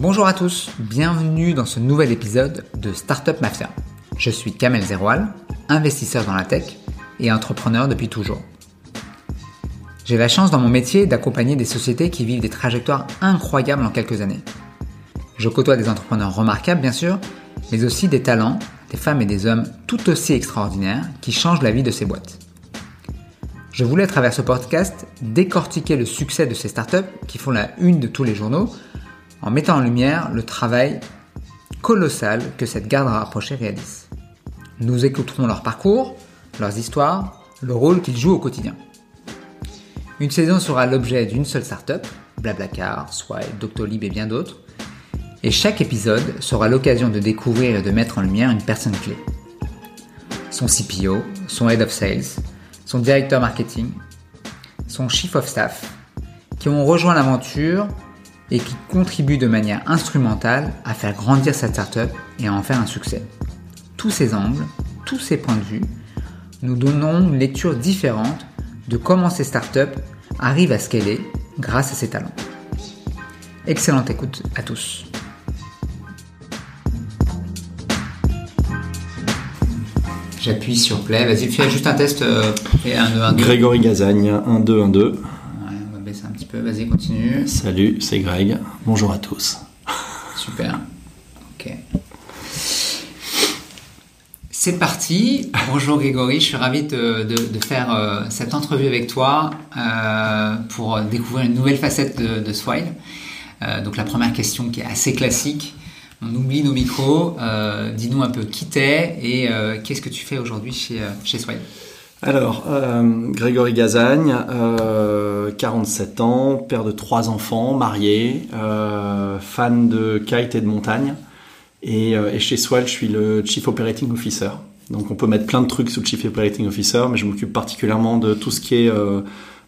Bonjour à tous, bienvenue dans ce nouvel épisode de Startup Mafia. Je suis Kamel Zeroual, investisseur dans la tech et entrepreneur depuis toujours. J'ai la chance dans mon métier d'accompagner des sociétés qui vivent des trajectoires incroyables en quelques années. Je côtoie des entrepreneurs remarquables bien sûr, mais aussi des talents, des femmes et des hommes tout aussi extraordinaires qui changent la vie de ces boîtes. Je voulais à travers ce podcast décortiquer le succès de ces startups qui font la une de tous les journaux en mettant en lumière le travail colossal que cette garde rapprochée réalise. Nous écouterons leur parcours, leurs histoires, le rôle qu'ils jouent au quotidien. Une saison sera l'objet d'une seule startup, Blablacar, Swipe, Doctolib et bien d'autres, et chaque épisode sera l'occasion de découvrir et de mettre en lumière une personne clé. Son CPO, son Head of Sales, son directeur marketing, son Chief of Staff, qui ont rejoint l'aventure et qui contribuent de manière instrumentale à faire grandir cette startup et à en faire un succès. Tous ces angles, tous ces points de vue, nous donneront une lecture différente de comment ces startups arrivent à scaler grâce à ces talents. Excellente écoute à tous. J'appuie sur play. Vas-y, fais juste un test. Euh, et un, deux, un, deux. Grégory Gazagne, 1, peu. Vas-y, continue. Salut, c'est Greg. Bonjour à tous. Super. Ok. C'est parti. Bonjour Grégory, je suis ravi de, de, de faire euh, cette entrevue avec toi euh, pour découvrir une nouvelle facette de, de Swile. Euh, donc la première question qui est assez classique, on oublie nos micros. Dis-nous un peu qui t'es et qu'est-ce que tu fais aujourd'hui chez, chez Swile? Alors, euh, Grégory Gazagne, euh, 47 ans, père de trois enfants, marié, euh, fan de kite et de montagne. Et, euh, et chez Swell, je suis le Chief Operating Officer. Donc on peut mettre plein de trucs sous le Chief Operating Officer, mais je m'occupe particulièrement de tout ce qui est euh,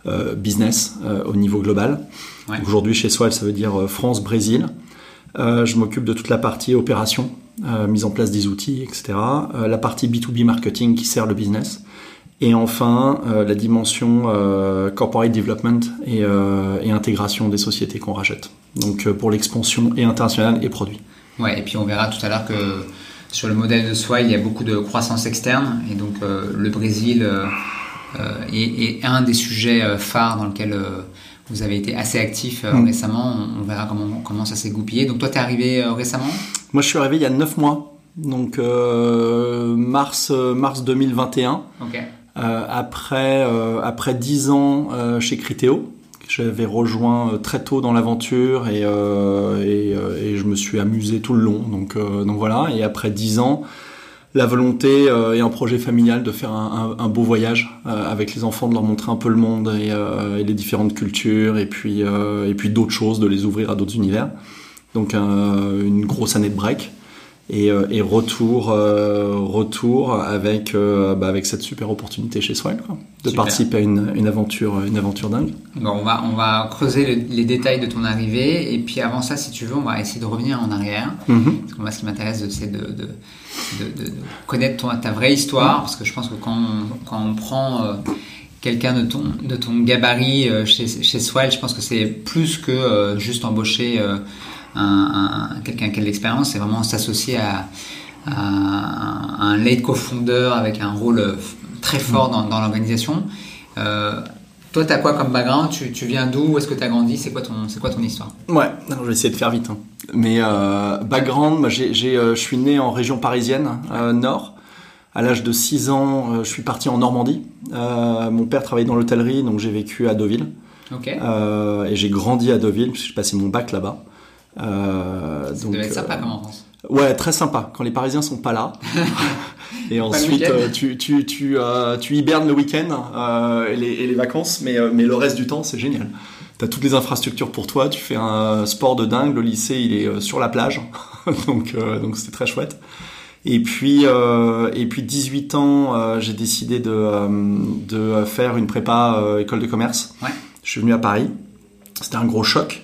euh, business euh, au niveau global. Ouais. Aujourd'hui chez Swell, ça veut dire euh, France, Brésil. Euh, je m'occupe de toute la partie opération, euh, mise en place des outils, etc. Euh, la partie B2B marketing qui sert le business. Et enfin, euh, la dimension euh, corporate development et, euh, et intégration des sociétés qu'on rachète. Donc pour l'expansion et internationale et produit. Ouais, et puis on verra tout à l'heure que sur le modèle de Swile, il y a beaucoup de croissance externe et donc le Brésil est, est un des sujets phares dans lequel vous avez été assez actif Mm. récemment. On, on verra comment, comment ça s'est goupillé. Donc toi, t'es arrivé euh, récemment? Moi, je suis arrivé il y a 9 mois, donc mars, mars 2021. Ok. Euh, après, euh, après 10 ans euh, chez Criteo, j'avais rejoint très tôt dans l'aventure et, je me suis amusé tout le long. Donc, donc voilà. Et après 10 ans, la volonté et un projet familial de faire un, beau voyage avec les enfants, de leur montrer un peu le monde et, les différentes cultures et puis, et puis d'autres choses, de les ouvrir à d'autres univers. Donc une grosse année de break et, euh, et retour, euh, retour avec, euh, bah, avec cette super opportunité chez Swell, quoi, de Super. participer à une, une aventure, une aventure dingue. Bon, on va, on va creuser le- les détails de ton arrivée et puis avant ça, si tu veux, on va essayer de revenir en arrière. Mhm. Parce que moi, ce qui m'intéresse, c'est de, de, de, de- de connaître ton, ta vraie histoire, parce que je pense que quand on, quand on prend euh, quelqu'un de ton, de ton gabarit euh, chez, chez Swell, je pense que c'est plus que euh, juste embaucher un, un- quelqu'un qui a de l'expérience, c'est vraiment s'associer à, à un- un late co-founder avec un rôle euh, très fort dans, dans l'organisation. Euh, toi, tu as quoi comme background? Tu, tu viens d'où? Où est-ce que tu as grandi? C'est quoi, ton, c'est quoi ton histoire? Ouais, alors je vais essayer de faire vite. hein. Mais euh, background, moi, j'ai, j'ai, euh, je suis né en région parisienne, euh, nord. À l'âge de 6 ans, je suis parti en Normandie. Euh, mon père travaillait dans l'hôtellerie, donc j'ai vécu à Deauville. Ok. Euh, et j'ai grandi à Deauville, puisque j'ai passé mon bac là-bas. Euh, ça donc, devait être euh, sympa comme enfance. Ouais, très sympa. Quand les Parisiens sont pas là. et ensuite, euh, tu, tu, tu, euh, tu hibernes le week-end euh, et, les, et les vacances, mais, euh, mais le reste du temps, c'est génial. T'as toutes les infrastructures pour toi, tu fais un sport de dingue, le lycée, il est euh, sur la plage, donc euh, donc c'était très chouette. Et puis, euh, et puis 18 ans, euh, j'ai décidé de, euh, de faire une prépa euh, école de commerce. Ouais. Je suis venu à Paris. C'était un gros choc.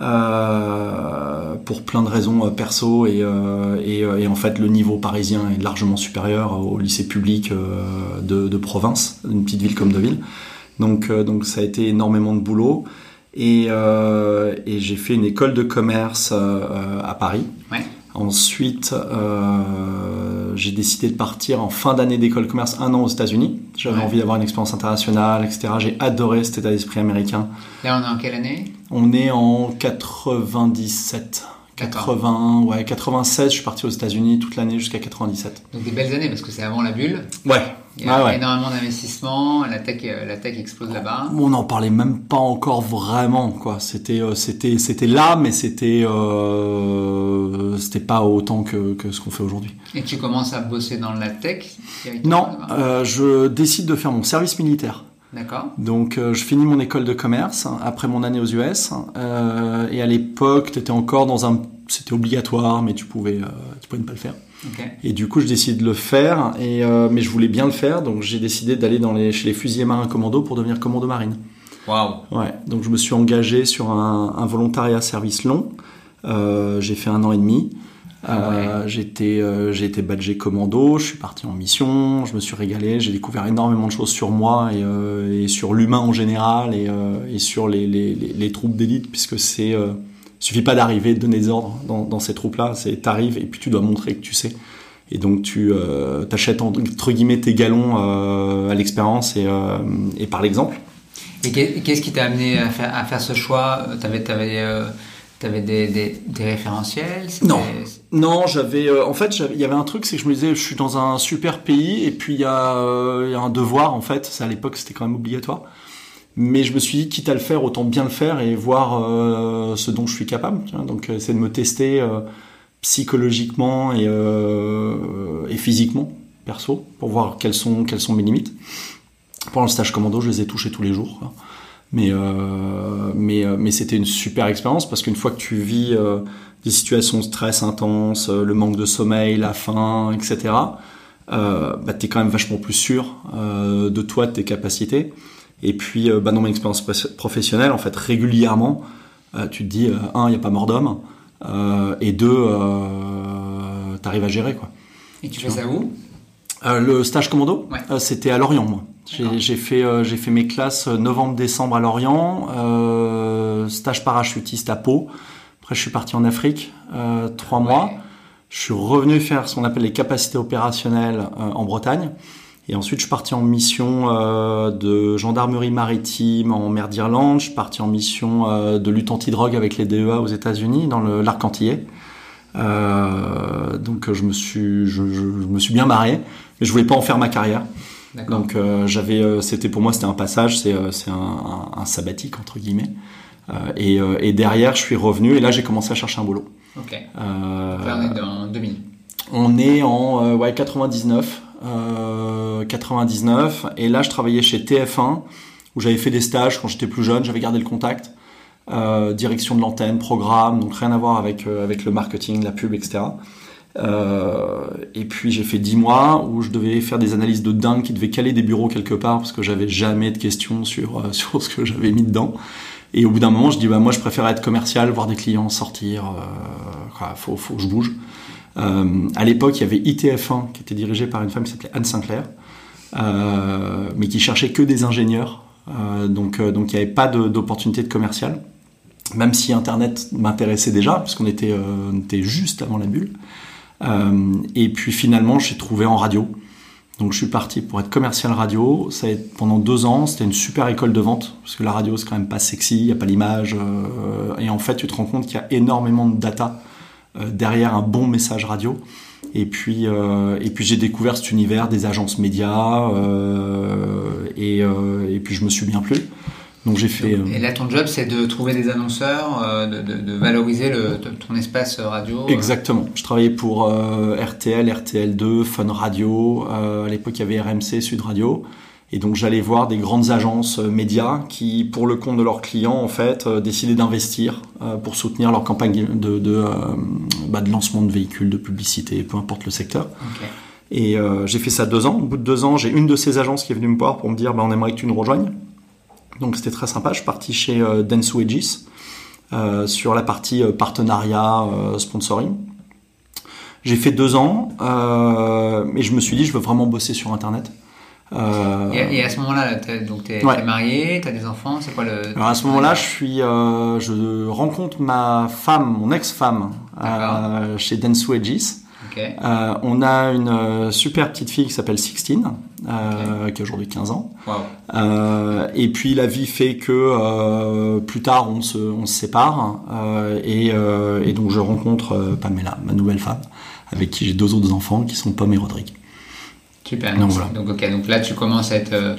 Euh, pour plein de raisons euh, perso et, euh, et, et en fait le niveau parisien est largement supérieur au lycée public de, de province, une petite ville comme Deauville. Donc, donc ça a été énormément de boulot. Et, et j'ai fait une école de commerce à Paris. Ouais. Ensuite, euh, j'ai décidé de partir en fin d'année d'école commerce un an aux États-Unis. J'avais Ouais. envie d'avoir une expérience internationale, etc. J'ai adoré cet état d'esprit américain. Là, on est en quelle année? On est en 97. D'accord. 80, ouais, 96, je suis parti aux États-Unis toute l'année jusqu'à 97. Donc des belles années parce que c'est avant la bulle. Ouais, Il y a ouais. énormément d'investissements. La tech, euh, la tech explose là-bas. On n'en parlait même pas encore vraiment, quoi. C'était, euh, c'était, c'était là, mais c'était, euh, c'était pas autant que, que ce qu'on fait aujourd'hui. Et tu commences à bosser dans la tech Non, euh, je décide de faire mon service militaire. D'accord. Donc, euh, je finis mon école de commerce après mon année aux US. euh, et à l'époque, t'étais encore dans un, c'était obligatoire, mais tu pouvais, euh, tu pouvais ne pas le faire. Et du coup, je décide de le faire. Et mais je voulais bien le faire, donc j'ai décidé d'aller dans les, chez les fusiliers marins commando pour devenir commando marine. Waouh. Ouais, donc je me suis engagé sur un, un volontariat service long. J'ai fait un an et demi. Euh, J'étais euh, j'ai été badgé commando, je suis parti en mission, je me suis régalé, j'ai découvert énormément de choses sur moi et, euh, et sur l'humain en général et, euh, et sur les, les, les, les troupes d'élite puisque c'est euh, suffit pas d'arriver, de donner des ordres dans, dans ces troupes-là, c'est t'arrives et puis tu dois montrer que tu sais. Et donc tu euh, t'achètes entre guillemets tes galons euh, à l'expérience et, euh, et par l'exemple. Et qu'est- qu'est-ce qui t'a amené à faire, à faire ce choix? T'avais, t'avais, euh, t'avais des, des, référentiels Non. Non, j'avais. euh, en fait, il y avait un truc, c'est que je me disais, je suis dans un super pays, et puis il y, a, euh, il y a un devoir, en fait. C'est à l'époque, c'était quand même obligatoire. Mais je me suis dit, quitte à le faire, autant bien le faire et voir euh, ce dont je suis capable. tu. Donc, essayer de me tester psychologiquement et, et physiquement, perso, pour voir quelles sont, quelles sont mes limites. Pendant le stage commando, je les ai touchés tous les jours. Mais, euh, mais, euh, mais c'était une super expérience parce qu'une fois que tu vis euh, des situations de stress intenses, euh, le manque de sommeil, la faim, etc., euh, bah, tu es quand même vachement plus sûr euh, de toi, de tes capacités. Et puis, euh, bah, dans mon expérience professionnelle, en fait, régulièrement, euh, tu te dis, euh, un, il n'y a pas mort d'homme, euh, et deux, euh, tu arrives à gérer. quoi. Et tu fais ça où? Euh, le stage commando, Ouais. euh, c'était à Lorient, moi. J'ai fait, euh, j'ai fait mes classes euh, novembre-décembre à Lorient, euh, stage parachutiste à Pau. Après, je suis parti en Afrique, euh, trois mois. Je suis revenu faire ce qu'on appelle les capacités opérationnelles en Bretagne. Et ensuite, je suis parti en mission de gendarmerie maritime en mer d'Irlande. Je suis parti en mission de lutte anti-drogue avec les DEA aux États-Unis, dans l'arc antillais. Donc, je me suis, je, je- je me suis bien marré, mais je voulais pas en faire ma carrière. Donc, euh, j'avais, euh, c'était pour moi, c'était un passage, c'est, euh, un, sabbatique entre guillemets. Et, et derrière, je suis revenu et là, j'ai commencé à chercher un boulot. Ok. Donc là, on est dans 2000. on est en ouais, 99, euh, 99, et là je travaillais chez TF1 où j'avais fait des stages quand j'étais plus jeune, j'avais gardé le contact, euh, direction de l'antenne, programme, donc rien à voir avec euh, avec le marketing, la pub, etc. Euh, et puis j'ai fait 10 mois où je devais faire des analyses de dingue qui devaient caler des bureaux quelque part parce que j'avais jamais de questions sur euh, sur ce que j'avais mis dedans. Et au bout d'un moment, je dis bah moi je préfère être commercial, voir des clients sortir, euh, faut faut que je bouge. Euh, à l'époque, il y avait ITF1 qui était dirigé par une femme qui s'appelait Anne Sinclair, mais qui cherchait que des ingénieurs. Donc, donc il n'y avait pas d'opportunité de, commercial, même si Internet m'intéressait déjà, puisqu'on était, était juste avant la bulle. Euh, et puis finalement, j'ai trouvé en radio. Donc je suis parti pour être commercial radio. Ça a été pendant deux ans. C'était une super école de vente parce que la radio c'est quand même pas sexy, il y a pas l'image. euh, et en fait, tu te rends compte qu'il y a énormément de data euh, derrière un bon message radio. Et puis, et puis j'ai découvert cet univers des agences médias et, et puis je me suis bien plu. Donc j'ai fait. euh, Et là, ton job, c'est de trouver des annonceurs, euh, de, de- de valoriser le, ton espace radio. euh. Exactement. Je travaillais pour euh, RTL, RTL2, Fun Radio. Euh, à l'époque, il y avait RMC, Sud Radio. Et donc, j'allais voir des grandes agences euh, médias qui, pour le compte de leurs clients, en fait, euh, décidaient d'investir euh, pour soutenir leur campagne de, de, euh, bah, de lancement de véhicules, de publicité, peu importe le secteur. Et euh, j'ai fait ça deux ans. Au bout de deux ans, j'ai une de ces agences qui est venue me voir pour me dire bah, on aimerait que tu nous rejoignes. Donc c'était très sympa. Je suis parti chez euh, euh, sur la partie euh, partenariat, euh, sponsoring. J'ai fait deux ans, mais je me suis dit je veux vraiment bosser sur Internet. Et, et, à ce moment-là, donc t'es ouais. marié, t'as des enfants, c'est quoi le Alors à ce moment-là, je suis, je rencontre ma femme, mon ex-femme, chez Dentsu Edges. Okay. Euh, on a une euh, super petite fille qui s'appelle Sixtine, euh, okay. qui a aujourd'hui 15 ans. Wow. Euh, et puis la vie fait que plus tard on se, on se sépare et, et, donc je rencontre Pamela, ma nouvelle femme, avec qui j'ai deux autres enfants qui sont Pomme et Rodrigue. Super. Donc, voilà. donc, ok, donc là tu commences à être,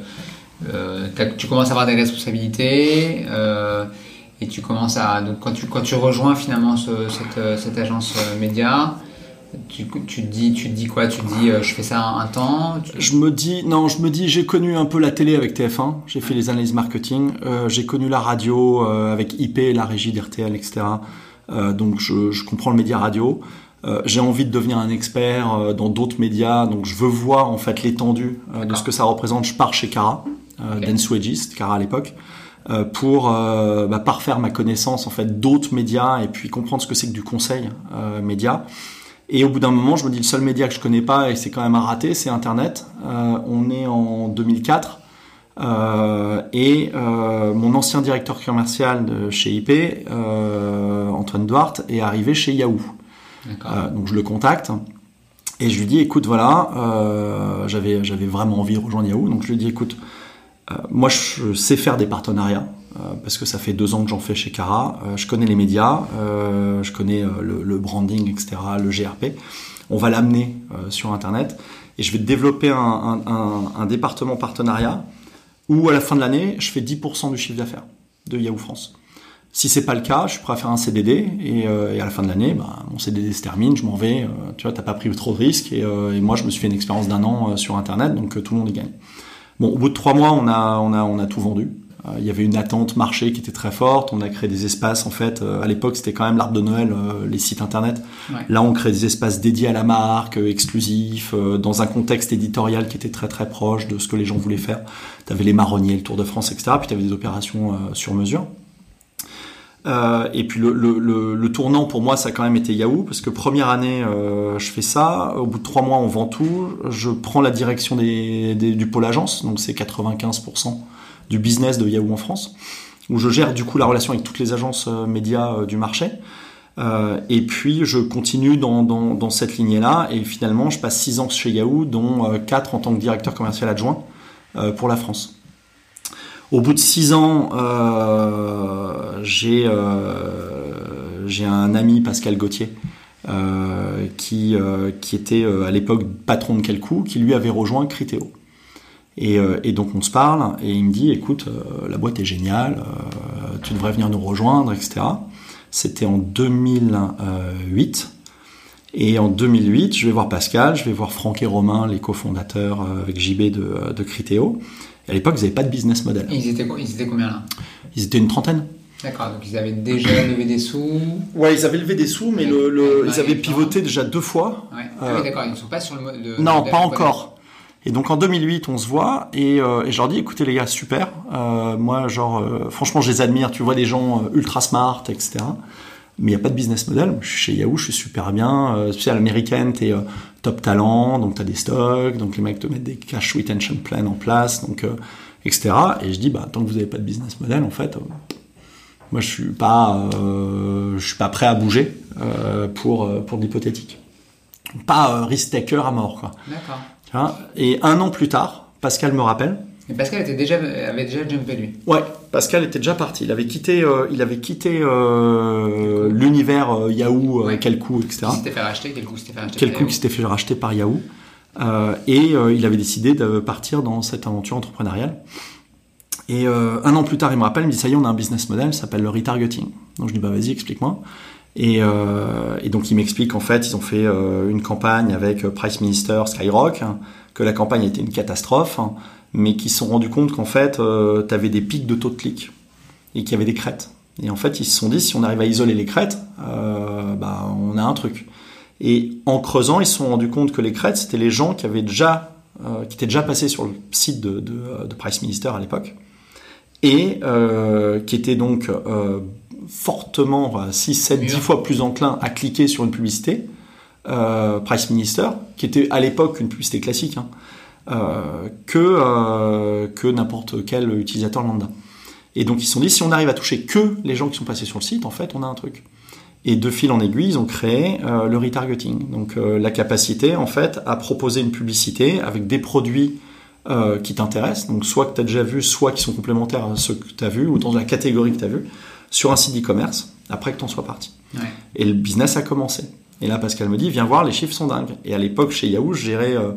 tu commences à avoir des responsabilités et tu commences à donc quand tu quand tu rejoins finalement ce, cette, cette agence média tu, tu, te dis, tu dis quoi? Tu te dis, euh, je fais ça un, temps Je me dis, non, je me dis, j'ai connu un peu la télé avec TF1, j'ai fait les analyses marketing, euh, j'ai connu la radio euh, avec IP, la régie d'RTL, etc. Euh, donc je, je, comprends le média radio. Euh, j'ai envie de devenir un expert dans d'autres médias, donc je veux voir en fait l'étendue de ce que ça représente. Je pars chez Cara, okay. Dan c'était Cara à l'époque. pour bah, parfaire ma connaissance en fait d'autres médias et puis comprendre ce que c'est que du conseil média. Et au bout d'un moment, je me dis le seul média que je connais pas et c'est quand même un raté, c'est Internet. Euh, on est en 2004 euh, et euh, mon ancien directeur commercial de chez IP, Antoine Duarte, est arrivé chez Yahoo. Donc je le contacte et je lui dis écoute voilà, j'avais j'avais vraiment envie de rejoindre Yahoo, donc je lui dis écoute, moi je sais faire des partenariats. Euh, parce que ça fait deux ans que j'en fais chez Cara. Euh, je connais les médias, euh, je connais le, branding, etc., le GRP. On va l'amener sur Internet et je vais développer un, département partenariat où à la fin de l'année, je fais 10% du chiffre d'affaires de Yahoo France. Si c'est pas le cas, je suis prêt à faire un CDD et, à la fin de l'année, bah, mon CDD se termine, je m'en vais. Tu vois, t'as pas pris trop de risques et, moi, je me suis fait une expérience d'un an sur Internet, donc tout le monde y gagne. Bon, au bout de trois mois, on a tout vendu. Euh, il y avait une attente marché qui était très forte. On a créé des espaces, en fait. Euh, à l'époque, c'était quand même l'arbre de Noël, euh, les sites internet. Ouais. Là, on crée des espaces dédiés à la marque, exclusifs, dans un contexte éditorial qui était très très proche de ce que les gens voulaient faire. Tu avais les marronniers, le Tour de France, etc. Puis tu avais des opérations sur mesure. Euh, et puis le, le, le, le, tournant pour moi, ça a quand même été Yahoo, parce que première année, euh, je fais ça. Au bout de trois mois, on vend tout. Je prends la direction des, des, du pôle agence, donc c'est 95% du business de Yahoo en France, où je gère du coup la relation avec toutes les agences euh, médias euh, du marché. Euh, et puis je continue dans, cette lignée-là, et finalement je passe six ans chez Yahoo, dont euh, quatre en tant que directeur commercial adjoint pour la France. Au bout de six ans, j'ai un ami Pascal Gauthier qui était à l'époque patron de Quelcou, qui lui avait rejoint Criteo. Et, euh, et, donc on se parle et il me dit écoute euh, la boîte est géniale, euh, tu devrais venir nous rejoindre, etc. C'était en 2008. Et en 2008, je vais voir Pascal, je vais voir Franck et Romain, les cofondateurs avec JB de, de Criteo. Et à l'époque, ils n'avaient pas de business model. Et ils étaient, ils étaient combien là? Ils étaient une trentaine. D'accord, donc ils avaient déjà levé des sous? Ouais, ils avaient levé des sous, mais le, le, ils avaient pivoté déjà deux fois. Ouais. Ah oui, d'accord, ils ne sont pas sur le. Le, non, pas encore. Et donc en 2008, on se voit et, euh, et je leur dis, écoutez les gars, super. Euh, moi, genre, euh, franchement, je les admire. Tu vois des gens ultra smart, etc. Mais il n'y a pas de business model. Je suis chez Yahoo, je suis super bien. Tu sais, à l'américaine, t'es euh, top talent, donc t'as des stocks, donc les mecs te mettent des cash retention plan en place, donc etc. Et je dis, bah tant que vous n'avez pas de business model, en fait, moi je suis pas, suis pas prêt à bouger pour pour de l'hypothétique. Pas risk taker à mort, quoi. D'accord. Et un an plus tard, Pascal me rappelle. Et Pascal était déjà, avait déjà jumpé lui. Ouais, Pascal était déjà parti. Il avait quitté, euh, il avait quitté euh, l'univers euh, Yahoo, ouais. quel coup, etc. Il s'était fait racheter, quel coup s'était fait racheter Quel coup qui s'était fait racheter par Yahoo. Et il avait décidé de partir dans cette aventure entrepreneuriale. Et un an plus tard, il me rappelle, il me dit ça y est, on a un business model, ça s'appelle le retargeting. Donc je dis bah vas-y, explique-moi. Et, euh, et, donc il m'explique en fait, ils ont fait euh, une campagne avec Price Minister, Skyrock, hein, que la campagne était une catastrophe, hein, mais qu'ils se sont rendus compte qu'en fait, euh, tu avais des pics de taux de clic et qu'il y avait des crêtes. Et en fait, ils se sont dit, si on arrive à isoler les crêtes, euh, bah, on a un truc. Et en creusant, ils se sont rendus compte que les crêtes, c'était les gens qui avaient déjà, euh, qui étaient déjà passés sur le site de, Price Minister à l'époque, et euh, qui étaient donc fortement, 6, 7, 10 fois plus enclin à cliquer sur une publicité, euh, Price Minister, qui était à l'époque une publicité classique, hein, que, que n'importe quel utilisateur lambda. Et donc ils se sont dit, si on arrive à toucher que les gens qui sont passés sur le site, en fait, on a un truc. Et de fil en aiguille, ils ont créé le retargeting, donc la capacité en fait à proposer une publicité avec des produits qui t'intéressent, donc soit que tu as déjà vu, soit qui sont complémentaires à ceux que tu as vu, ou dans la catégorie que tu as vu, sur un site e-commerce, après que tu en sois parti. Et le business a commencé. Et là, Pascal me dit, viens voir, les chiffres sont dingues. Et à l'époque, chez Yahoo, je gérais euh,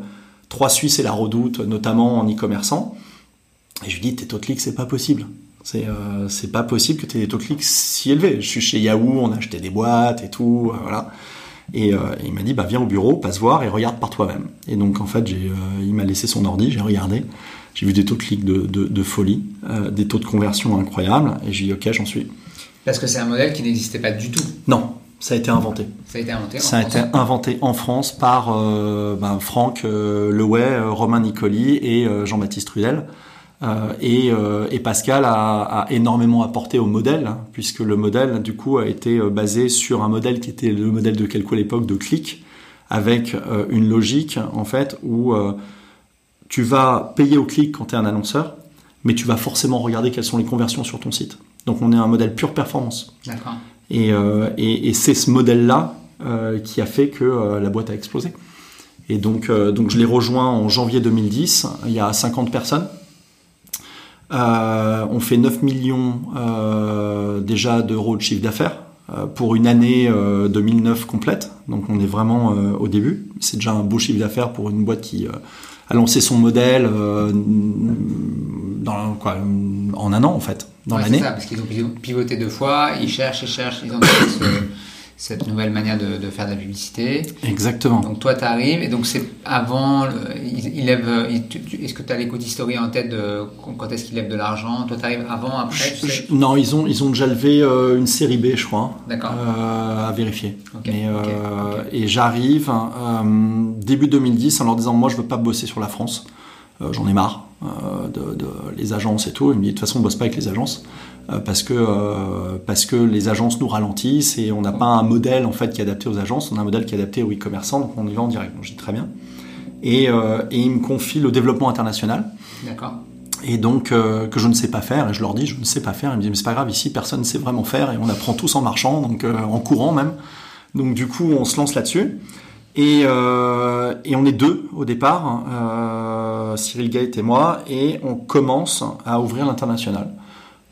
trois Suisses et la Redoute, notamment en e-commerçant. Et je lui dis, tes taux de clics, c'est pas possible. C'est euh, pas possible que tu aies des taux de clics si élevés. Je suis chez Yahoo, on a acheté des boîtes et tout, euh, voilà. Et, il m'a dit, bah viens au bureau, passe voir et regarde par toi-même. Et donc en fait, j'ai, il m'a laissé son ordi, j'ai regardé, j'ai vu des taux de clics de, de, de folie, des taux de conversion incroyables, et j'ai dit, ok, j'en suis. Parce que c'est un modèle qui n'existait pas du tout. Non, ça a été inventé. Ça a été inventé. En ça a été inventé en France par euh, ben, Franck euh, Leway, euh, Romain Nicoli et Jean-Baptiste Rudel. Et, et, Pascal a, a, énormément apporté au modèle, hein, puisque le modèle, du coup, a été basé sur un modèle qui était le modèle de Quelco à l'époque, de clic, avec une logique, en fait, où tu vas payer au clic quand tu es un annonceur, mais tu vas forcément regarder quelles sont les conversions sur ton site. Donc on est un modèle pure performance. D'accord. Euh, et, et, c'est ce modèle-là euh, qui a fait que euh, la boîte a explosé. Et donc, donc je l'ai rejoint en janvier 2010, il y a 50 personnes. on fait 9 millions déjà d'euros de chiffre d'affaires pour une année 2009 complète. Donc on est vraiment au début. C'est déjà un beau chiffre d'affaires pour une boîte qui a lancé son modèle dans, quoi, en un an en fait dans l'année. C'est ça, parce qu'ils ont pivoté deux fois, ils cherchent, ils cherchent, ils ont cette nouvelle manière de, de, faire de la publicité. Exactement. Donc toi, tu arrives, et donc c'est avant, il, lève, est-ce que tu as l'éco-historien en tête de quand est-ce qu'il lève de l'argent? Toi, tu arrives avant, après Non, ils ont, ils ont déjà levé euh, une série B, je crois. D'accord. Euh, à vérifier. Euh, et j'arrive début 2010 en leur disant, moi, je veux pas bosser sur la France. J'en ai marre. De, les agences et tout. Il me dit de toute façon on bosse pas avec les agences parce que euh, parce que les agences nous ralentissent et on n'a pas un modèle en fait qui est adapté aux agences, on a un modèle qui est adapté aux e-commerçants, donc on y va en direct. Donc je dis très bien. Et, et il me confie le développement international. D'accord. Et donc que je ne sais pas faire, et je leur dis je ne sais pas faire. Ils me disent mais c'est pas grave ici personne ne sait vraiment faire et on apprend tous en marchant, donc en courant même. Donc du coup on se lance là-dessus. Et, euh, et, on est deux au départ, euh, Cyril Gate et moi, et on commence à ouvrir l'international.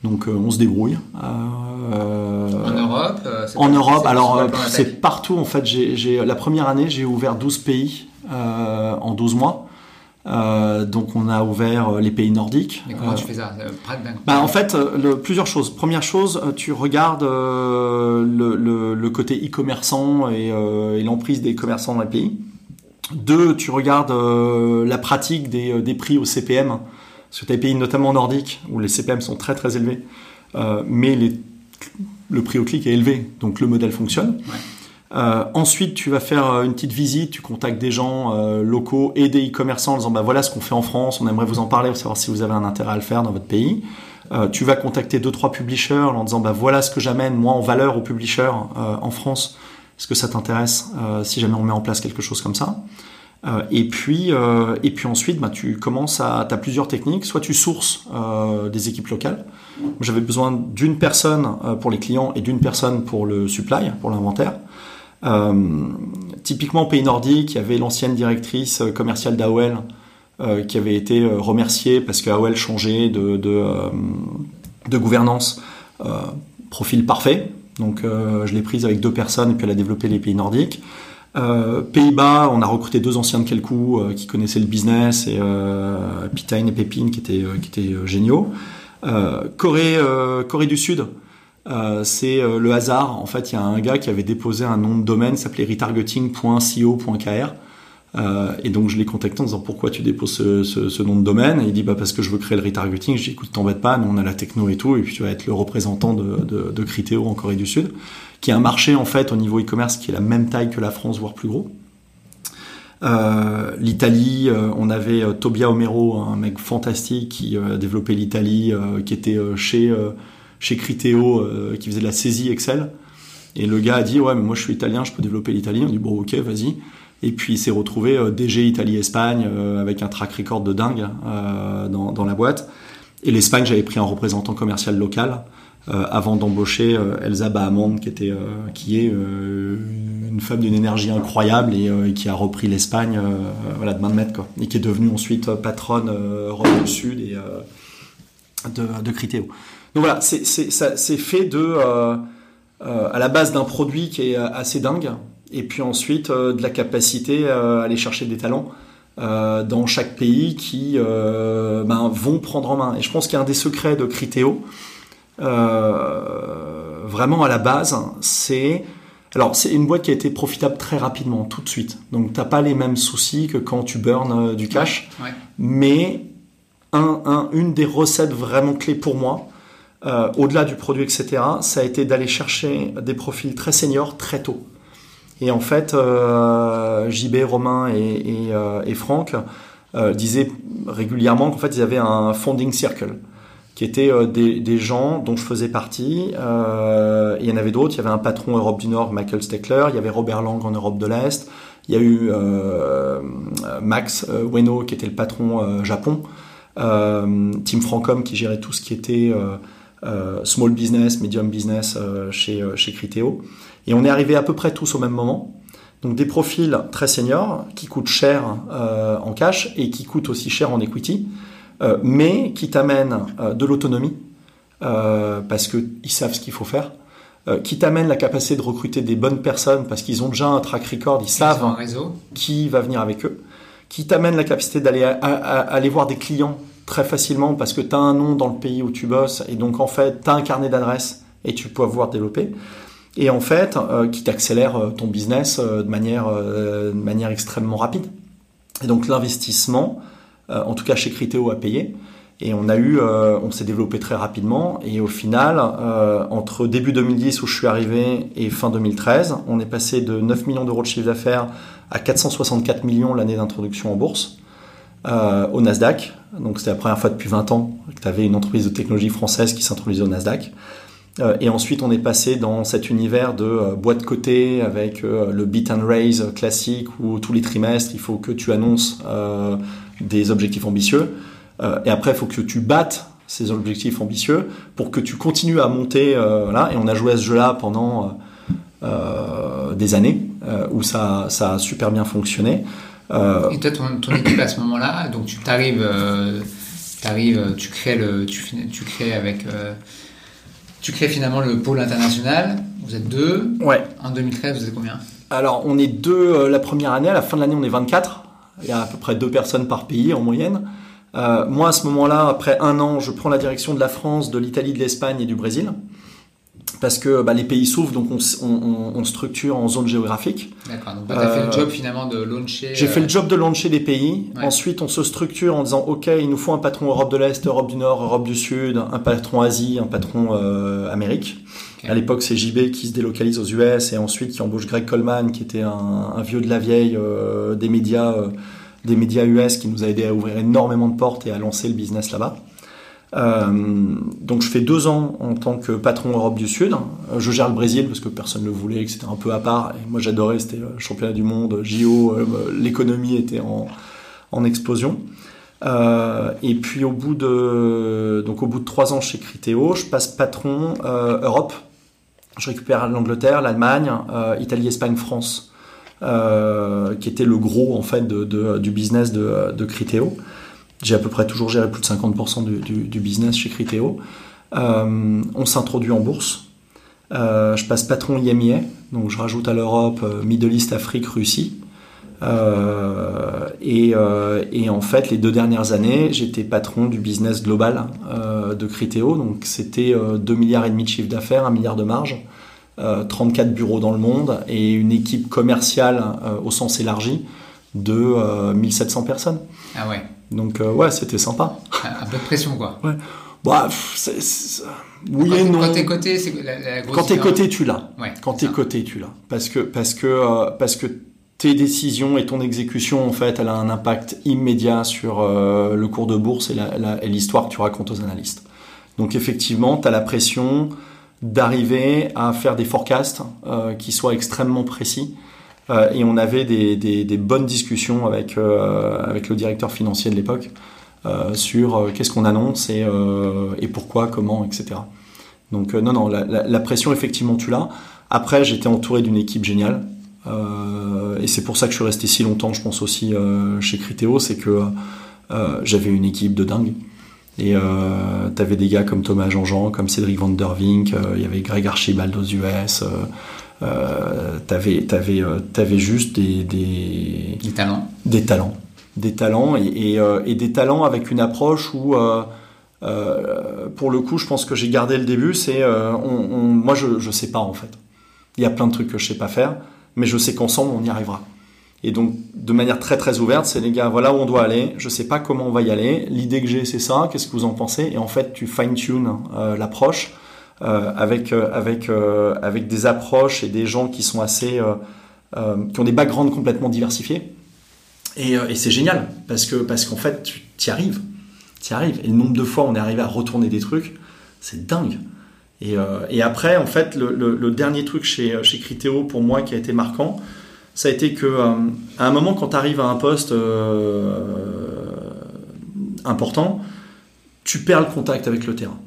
Donc euh, on se débrouille. Euh, en Europe En Europe, alors c'est partout en fait. J'ai, la première année, j'ai ouvert 12 pays en 12 mois. Euh, donc on a ouvert euh, les pays nordiques. Mais comment tu fais ça bah, En fait, le, plusieurs choses. Première chose, tu regardes le, le, le, côté e-commerçant et, et l'emprise des commerçants dans les pays. Deux, tu regardes la pratique des, des, prix au CPM. Parce que tu as des pays notamment nordiques où les CPM sont très très élevés, mais les, le prix au clic est élevé, donc le modèle fonctionne. Ouais. Euh, ensuite, tu vas faire euh, une petite visite, tu contactes des gens euh, locaux et des e-commerçants en disant bah voilà ce qu'on fait en France, on aimerait vous en parler, pour savoir si vous avez un intérêt à le faire dans votre pays. Euh, tu vas contacter deux trois publishers en disant bah voilà ce que j'amène moi en valeur aux publishers en France. Est-ce que ça t'intéresse si jamais on met en place quelque chose comme ça? Et puis et puis ensuite bah tu commences à as plusieurs techniques. Soit tu sources des équipes locales. J'avais besoin d'une personne pour les clients et d'une personne pour le supply, pour l'inventaire. Euh, typiquement, pays nordique, il y avait l'ancienne directrice euh, commerciale d'AOL euh, qui avait été remerciée parce qu'AOL changeait de gouvernance. profil parfait. Donc je l'ai prise avec deux personnes et puis elle a développé les pays nordiques. Euh, Pays-Bas, on a recruté deux anciens de Kelkou euh, qui connaissaient le business et euh, Pitine et Pépine qui étaient, qui étaient géniaux. Corée, Corée du Sud, euh, c'est euh, le hasard. En fait, il y a un gars qui avait déposé un nom de domaine, s'appelait retargeting.co.kr. Euh, et donc je l'ai contacté en disant pourquoi tu déposes ce, nom de domaine? Et il dit bah parce que je veux créer le retargeting. Je dis écoute t'embête pas, nous on a la techno et tout et puis tu vas être le représentant de, de, de en Corée du Sud, qui est un marché en fait au niveau e-commerce qui est la même taille que la France voire plus gros. Euh, L'Italie, on avait Tobia Omero, un mec fantastique qui a développé l'Italie, qui était chez chez Criteo euh, qui faisait de la saisie Excel. Et le gars a dit ouais mais moi je suis italien, je peux développer l'italien. On dit bon ok vas-y. Et puis il s'est retrouvé DG Italie-Espagne avec un track record de dingue dans, dans, la boîte. Et l'Espagne, j'avais pris un représentant commercial local. Euh, avant d'embaucher euh, Elsa Bahamond, qui était, euh, qui est une femme d'une énergie incroyable et, qui a repris l'Espagne, voilà, de main de maître, quoi, et qui est devenue ensuite patronne Europe du Sud et de, de Criteo. Donc voilà, c'est fait de à la base d'un produit qui est assez dingue, et puis ensuite de la capacité à aller chercher des talents. dans chaque pays qui ben, vont prendre en main. Et je pense qu'il y a un des secrets de Criteo, vraiment à la base, c'est alors c'est une boîte qui a été profitable très rapidement, tout de suite. Donc t'as pas les mêmes soucis que quand tu burns euh, du cash. Mais un, une des recettes vraiment clés pour moi, euh, au-delà du produit, etc., ça a été d'aller chercher des profils très seniors très tôt. Et en fait, JB, Romain et, et Franck disaient régulièrement qu'en fait ils avaient un funding circle qui étaient euh, des, gens dont je faisais partie. Euh, il y en avait d'autres. Il y avait un patron Europe du Nord, Michael Steckler. Il y avait Robert Lang en Europe de l'Est. Il y a eu euh, Max Ueno qui était le patron Japon. Tim Francom qui gérait tout ce qui était small business, medium business chez, chez Criteo. Et on est arrivé à peu près tous au même moment. Donc des profils très seniors qui coûtent cher en cash et qui coûtent aussi cher en equity. Euh, mais qui t'amène euh, de l'autonomie, euh, parce qu'ils savent ce qu'il faut faire, qui t'amène la capacité de recruter des bonnes personnes, parce qu'ils ont déjà un track record, ils savent un réseau. qui va venir avec eux, qui t'amène la capacité d'aller aller voir des clients très facilement, parce que tu as un nom dans le pays où tu bosses, et donc en fait, tu as un carnet d'adresses, et tu peux pouvoir développer et en fait qui t'accélère ton business de manière de manière extrêmement rapide. Et donc l'investissement, en tout cas chez Criteo à payer. Et on a eu, euh, on s'est développé très rapidement. Et au final, euh, entre début 2010 où je suis arrivé et fin 2013, on est passé de 9 millions d'euros de chiffre d'affaires à 464 millions l'année d'introduction en bourse. au Nasdaq. Donc c'était la première fois depuis 20 ans que tu avais une entreprise de technologie française qui s'introduisait au Nasdaq. et ensuite on est passé dans cet univers de boîte cotée avec le beat and raise classique où tous les trimestres il faut que tu annonces des objectifs ambitieux. Euh, et après, il faut que tu battes ces objectifs ambitieux pour que tu continues à monter. Euh, là. Et on a joué à ce jeu-là pendant euh, des années où ça, ça a super bien fonctionné. et toi, ton, équipe à ce moment-là, donc tu t'arrives, arrives, tu crées le, tu, tu crées avec, tu crées finalement le pôle international. Vous êtes deux. Ouais. En 2013, vous êtes combien? Alors, on est deux la première année. À la fin de l'année, on est 24. Il y a à peu près deux personnes par pays en moyenne. Euh, moi, à ce moment-là, après un an, je prends la direction de la France, de l'Italie, de l'Espagne et du Brésil. Parce que bah, les pays s'ouvrent, donc on, structure en zone géographique. D'accord, donc tu as fait le euh, job finalement de launcher. J'ai fait le euh, job de launcher des pays. Ensuite, on se structure en disant Ok, il nous faut un patron Europe de l'Est, Europe du Nord, Europe du Sud, un patron Asie, un patron Amérique. À l'époque, c'est JB qui se délocalise aux US et ensuite qui embauche Greg Coleman, qui était un, vieux de la vieille euh, des médias, euh, des médias US, qui nous a aidé à ouvrir énormément de portes et à lancer le business là-bas. Euh, donc je fais deux ans en tant que patron Europe du Sud. Je gère le Brésil parce que personne ne le voulait, que c'était un peu à part. Moi j'adorais, c'était le championnat du monde, JO, l'économie était en, explosion. Euh, et puis au bout de donc au bout de trois ans chez Criteo, je passe patron euh, Europe je récupère l'Angleterre, l'Allemagne, euh, Italie, Espagne, France, euh, qui était le gros en fait du business de, de Criteo. J'ai à peu près toujours géré plus de 50% du, business chez Criteo. Euh, on s'introduit en bourse. je passe patron IMIA, donc je rajoute à l'Europe Middle East, Afrique, Russie. Euh, et, euh, en fait, les deux dernières années, j'étais patron du business global euh, de Criteo. Donc, c'était 2 milliards de chiffre d'affaires, 1 milliard de marge, 34 bureaux dans le monde et une équipe commerciale au sens élargi de 1700 personnes. Ah ouais. Donc, ouais, c'était sympa. Un peu de pression, quoi. Ouais. Bah, oui quand et non. Quand t'es coté, c'est la, la Quand t'es coté, tu l'as. Ouais, quand t'es coté, tu l'as. Parce que, parce que, parce que tes décisions et ton exécution, en fait, elle a un impact immédiat sur euh, le cours de bourse et l'histoire que tu racontes aux analystes. Donc effectivement, tu as la pression d'arriver à faire des forecasts euh, qui soient extrêmement précis et on avait des, bonnes discussions avec, avec le directeur financier de l'époque sur qu'est-ce qu'on annonce et, pourquoi, comment, etc. Donc non, non, la, pression, effectivement, tu l'as. Après, j'étais entouré d'une équipe géniale. et c'est pour ça que je suis resté si longtemps, je pense aussi, chez Criteo, c'est que j'avais une équipe de dingue. Et euh, t'avais des gars comme Thomas Jean-Jean, comme Cédric Van Der Vink, euh, il y avait Greg Archibald aux US. Euh, euh, t'avais, t'avais, euh, juste des, des, des talents. Des talents. Des talents et, et, et des talents avec une approche où, pour le coup, je pense que j'ai gardé le début. C'est, moi, je, je sais pas en fait. Il y a plein de trucs que je sais pas faire, mais je sais qu'ensemble, on y arrivera. Et donc, de manière très très ouverte, c'est les gars, voilà où on doit aller. Je sais pas comment on va y aller. L'idée que j'ai, c'est ça. Qu'est-ce que vous en pensez? Et en fait, tu fine tune euh, l'approche euh, avec euh, avec euh, avec des approches et des gens qui sont assez euh, qui ont des backgrounds complètement diversifiés. Et, c'est génial parce que parce qu'en fait, tu y arrives, tu y arrives. Et le nombre de fois on est arrivé à retourner des trucs, c'est dingue. Et, après, en fait, le, dernier truc chez chez Criteo pour moi qui a été marquant ça a été que euh, à un moment quand tu arrives à un poste euh, important, tu perds le contact avec le terrain.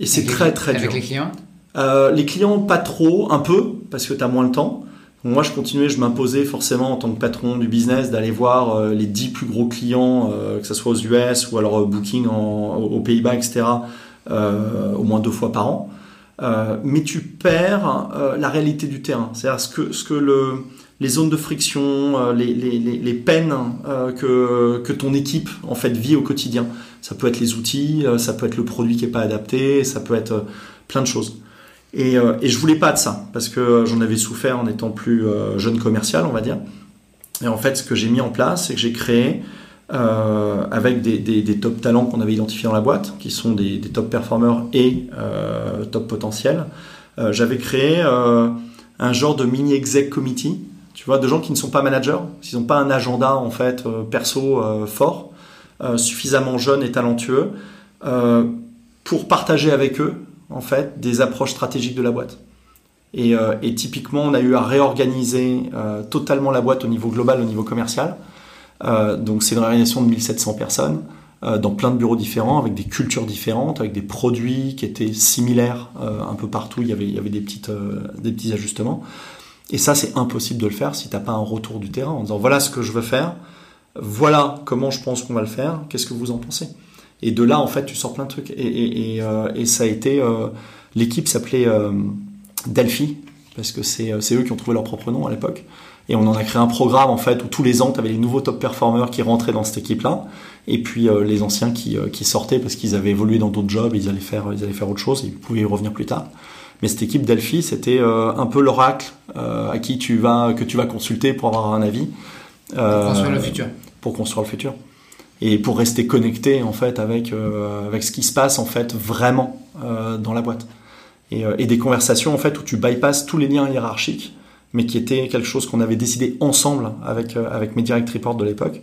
Et c'est très très dur. Avec les clients euh, Les clients pas trop, un peu parce que tu as moins le temps. Moi, je continuais, je m'imposais forcément en tant que patron du business d'aller voir les 10 plus gros clients, que ce soit aux US ou alors Booking aux Pays-Bas, etc., au moins deux fois par an. mais tu perds la réalité du terrain. C'est-à-dire ce que, ce que le, les zones de friction, euh, les, peines euh, que, que, ton équipe en fait vit au quotidien. Ça peut être les outils, euh, ça peut être le produit qui est pas adapté, ça peut être plein de choses. Et, et je voulais pas de ça parce que j'en avais souffert en étant plus jeune commercial, on va dire. Et en fait, ce que j'ai mis en place, c'est que j'ai créé avec des, des, top talents qu'on avait identifiés dans la boîte, qui sont des, des top performers et top potentiels. J'avais créé un genre de mini exec committee tu vois, de gens qui ne sont pas managers, s'ils n'ont pas un agenda en fait euh, perso euh, fort, euh, suffisamment jeunes et talentueux, pour partager avec eux en fait des approches stratégiques de la boîte. Et, typiquement, on a eu à réorganiser totalement la boîte au niveau global, au niveau commercial. donc c'est une organisation de 1700 personnes dans plein de bureaux différents, avec des cultures différentes, avec des produits qui étaient similaires un peu partout. Il y avait, des petits ajustements. Et ça, c'est impossible de le faire si tu n'as pas un retour du terrain en disant voilà ce que je veux faire, voilà comment je pense qu'on va le faire, qu'est-ce que vous en pensez Et de là, en fait, tu sors plein de trucs. Et, euh, ça a été. Euh, l'équipe s'appelait euh, Delphi, parce que c'est eux qui ont trouvé leur propre nom à l'époque. Et on en a créé un programme en fait où tous les ans, tu avais les nouveaux top performers qui rentraient dans cette équipe-là, et puis les anciens qui, qui sortaient parce qu'ils avaient évolué dans d'autres jobs, ils allaient faire, ils allaient faire autre chose, ils pouvaient y revenir plus tard. Mais cette équipe Delphi, c'était euh, un peu l'oracle euh, à qui tu vas, que tu vas consulter pour avoir un avis. pour construire le futur. Pour construire le futur. Et pour rester connecté en fait avec, avec ce qui se passe en fait vraiment dans la boîte. Et, et, des conversations en fait où tu bypasses tous les liens hiérarchiques, mais qui était quelque chose qu'on avait décidé ensemble avec, avec mes direct reports de l'époque.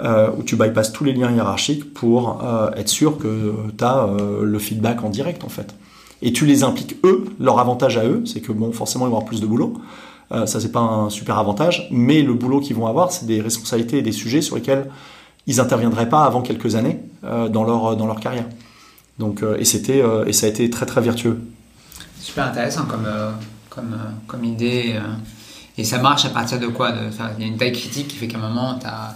Euh, où tu bypasses tous les liens hiérarchiques pour euh, être sûr que tu as euh, le feedback en direct en fait et tu les impliques eux, leur avantage à eux, c'est que bon, forcément ils vont avoir plus de boulot. Euh, ça c'est pas un super avantage, mais le boulot qu'ils vont avoir, c'est des responsabilités et des sujets sur lesquels ils interviendraient pas avant quelques années euh, dans leur dans leur carrière. Donc euh, et c'était euh, et ça a été très très vertueux. Super intéressant comme comme comme idée. Et ça marche à partir de quoi? Il y a une taille critique qui fait qu'à un moment, tu as,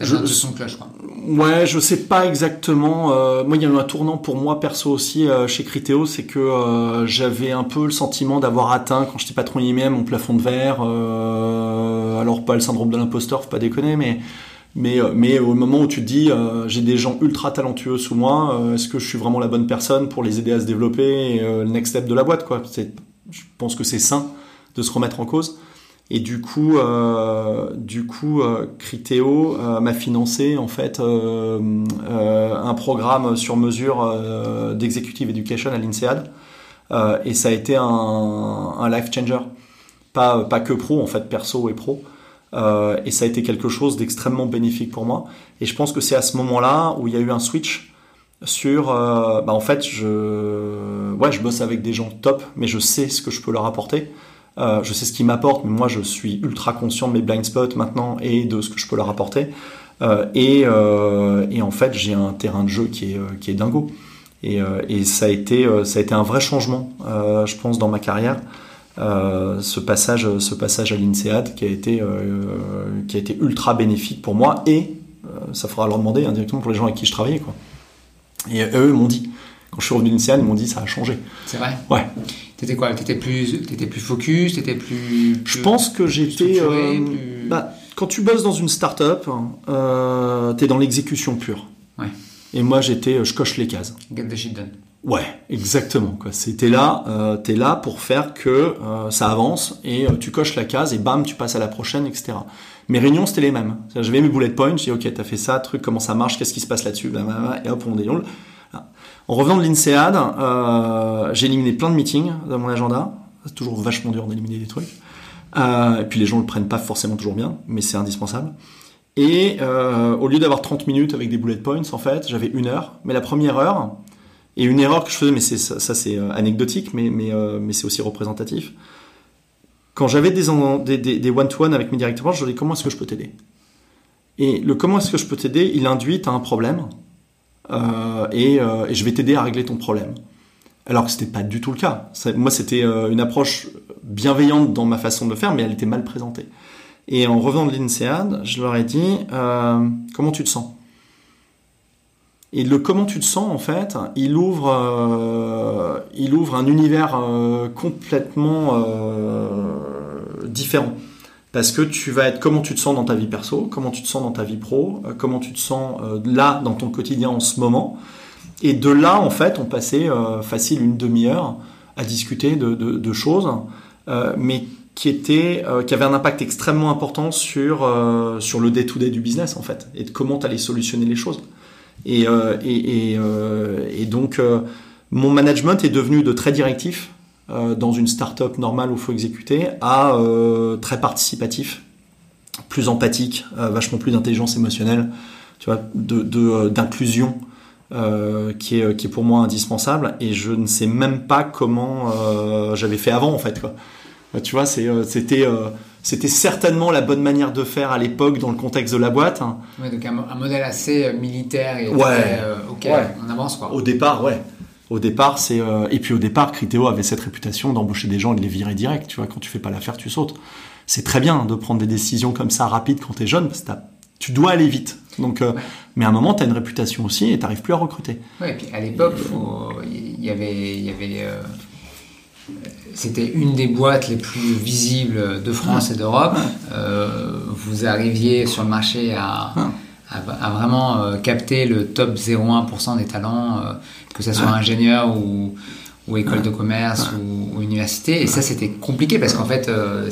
je, quoi. Ouais, je sais pas exactement. Euh, moi, il y a eu un tournant pour moi perso aussi euh, chez Criteo, c'est que euh, j'avais un peu le sentiment d'avoir atteint quand j'étais patron IMM mon plafond de verre. alors pas le syndrome de l'imposteur, faut pas déconner, mais mais mais au moment où tu te dis j'ai des gens ultra talentueux sous moi, est-ce que je suis vraiment la bonne personne pour les aider à se développer et, le next step de la boîte quoi? Je pense que c'est sain de se remettre en cause. Et du coup, euh, du coup, euh, Criteo euh, m'a financé en fait euh, un programme sur mesure d'executive education à l'INSEAD, et ça a été un, life changer, pas pas que pro en fait, perso et pro. et ça a été quelque chose d'extrêmement bénéfique pour moi. Et je pense que c'est à ce moment-là où il y a eu un switch sur, bah en fait, ouais, je bosse avec des gens top, mais je sais ce que je peux leur apporter. Euh, je sais ce qu'ils m'apportent, mais moi je suis ultra conscient de mes blind spots maintenant et de ce que je peux leur apporter. Euh, et, euh, et, en fait, j'ai un terrain de jeu qui est, qui est dingo. Et, et ça, a été, ça a été un vrai changement, je pense, dans ma carrière. ce passage, ce passage à l'INSEAD qui a été, qui a été ultra bénéfique pour moi et ça faudra leur demander indirectement pour les gens avec qui je travaillais, quoi. Et eux m'ont dit, quand je suis revenu de l'INSEAD, ils m'ont dit ça a changé. C'est vrai? Ouais. T'étais quoi T'étais plus, étais plus focus T'étais plus, plus, Je pense que j'étais. Euh, bah, quand tu bosses dans une start-up, euh, t'es dans l'exécution pure. Ouais. Et moi, j'étais, euh, je coche les cases. Get the shit done. Ouais, exactement. Quoi. C'était là, euh, t'es là pour faire que ça avance et tu coches la case et bam, tu passes à la prochaine, etc. Mes réunions, c'était les mêmes. J'avais mes bullet points, je dis ok, t'as fait ça, truc, comment ça marche, qu'est-ce qui se passe là-dessus, et hop, on déroule. En revenant de l'INSEAD, euh, j'ai éliminé plein de meetings dans mon agenda. C'est toujours vachement dur d'éliminer des trucs. Euh, et puis les gens le prennent pas forcément toujours bien, mais c'est indispensable. Et euh, au lieu d'avoir 30 minutes avec des bullet points, en fait, j'avais une heure. Mais la première heure, et une erreur que je faisais, mais ça, c'est anecdotique, mais, c'est aussi représentatif. Quand j'avais des one-to-one avec mes directeurs, je leur dis comment est-ce que je peux t'aider? Et le comment est-ce que je peux t'aider, il induit à un problème euh, euh, et, je vais t'aider à régler ton problème. Alors que c'était pas du tout le cas. moi, c'était euh, une approche bienveillante dans ma façon de le faire, mais elle était mal présentée. Et en revenant de l'INSEAD, je leur ai dit comment tu te sens? Et le comment tu te sens, en fait, il ouvre, il ouvre un univers complètement différent. Parce que tu vas être comment tu te sens dans ta vie perso, comment tu te sens dans ta vie pro, euh, comment tu te sens euh, là dans ton quotidien en ce moment. Et de là, en fait, on passait euh, facile une demi-heure à discuter de, choses, mais qui, était, qui avaient un impact extrêmement important sur, sur le day-to-day du business, en fait, et de comment tu allais solutionner les choses. Et, et, et donc, mon management est devenu de très directif dans une start-up normale où il faut exécuter à euh, très participatif, plus empathique, euh, vachement plus d'intelligence émotionnelle, tu vois, de, d'inclusion. qui, est, qui est pour moi indispensable et je ne sais même pas comment j'avais fait avant en fait quoi. Tu vois, c'était c'était certainement la bonne manière de faire à l'époque dans le contexte de la boîte. Ouais, donc un, modèle assez militaire et ouais, ok, on avance quoi. Au départ, ouais. Au départ, c'est euh, et puis au départ, Criteo avait cette réputation d'embaucher des gens et de les virer direct. Tu vois, quand tu fais pas l'affaire, tu sautes. C'est très bien de prendre des décisions comme ça rapides quand tu es jeune, parce que tu dois aller vite. Donc, euh, mais à un moment, tu as une réputation aussi et tu n'arrives plus à recruter. Ouais, et puis à l'époque, il y avait, il y avait euh, c'était une des boîtes les plus visibles de France et d'Europe. vous arriviez sur le marché à, à, vraiment capter le top 0,1% des talents que ce soit ingénieur ou, ou école de commerce ou, université. Et ça, c'était compliqué parce qu'en fait, euh,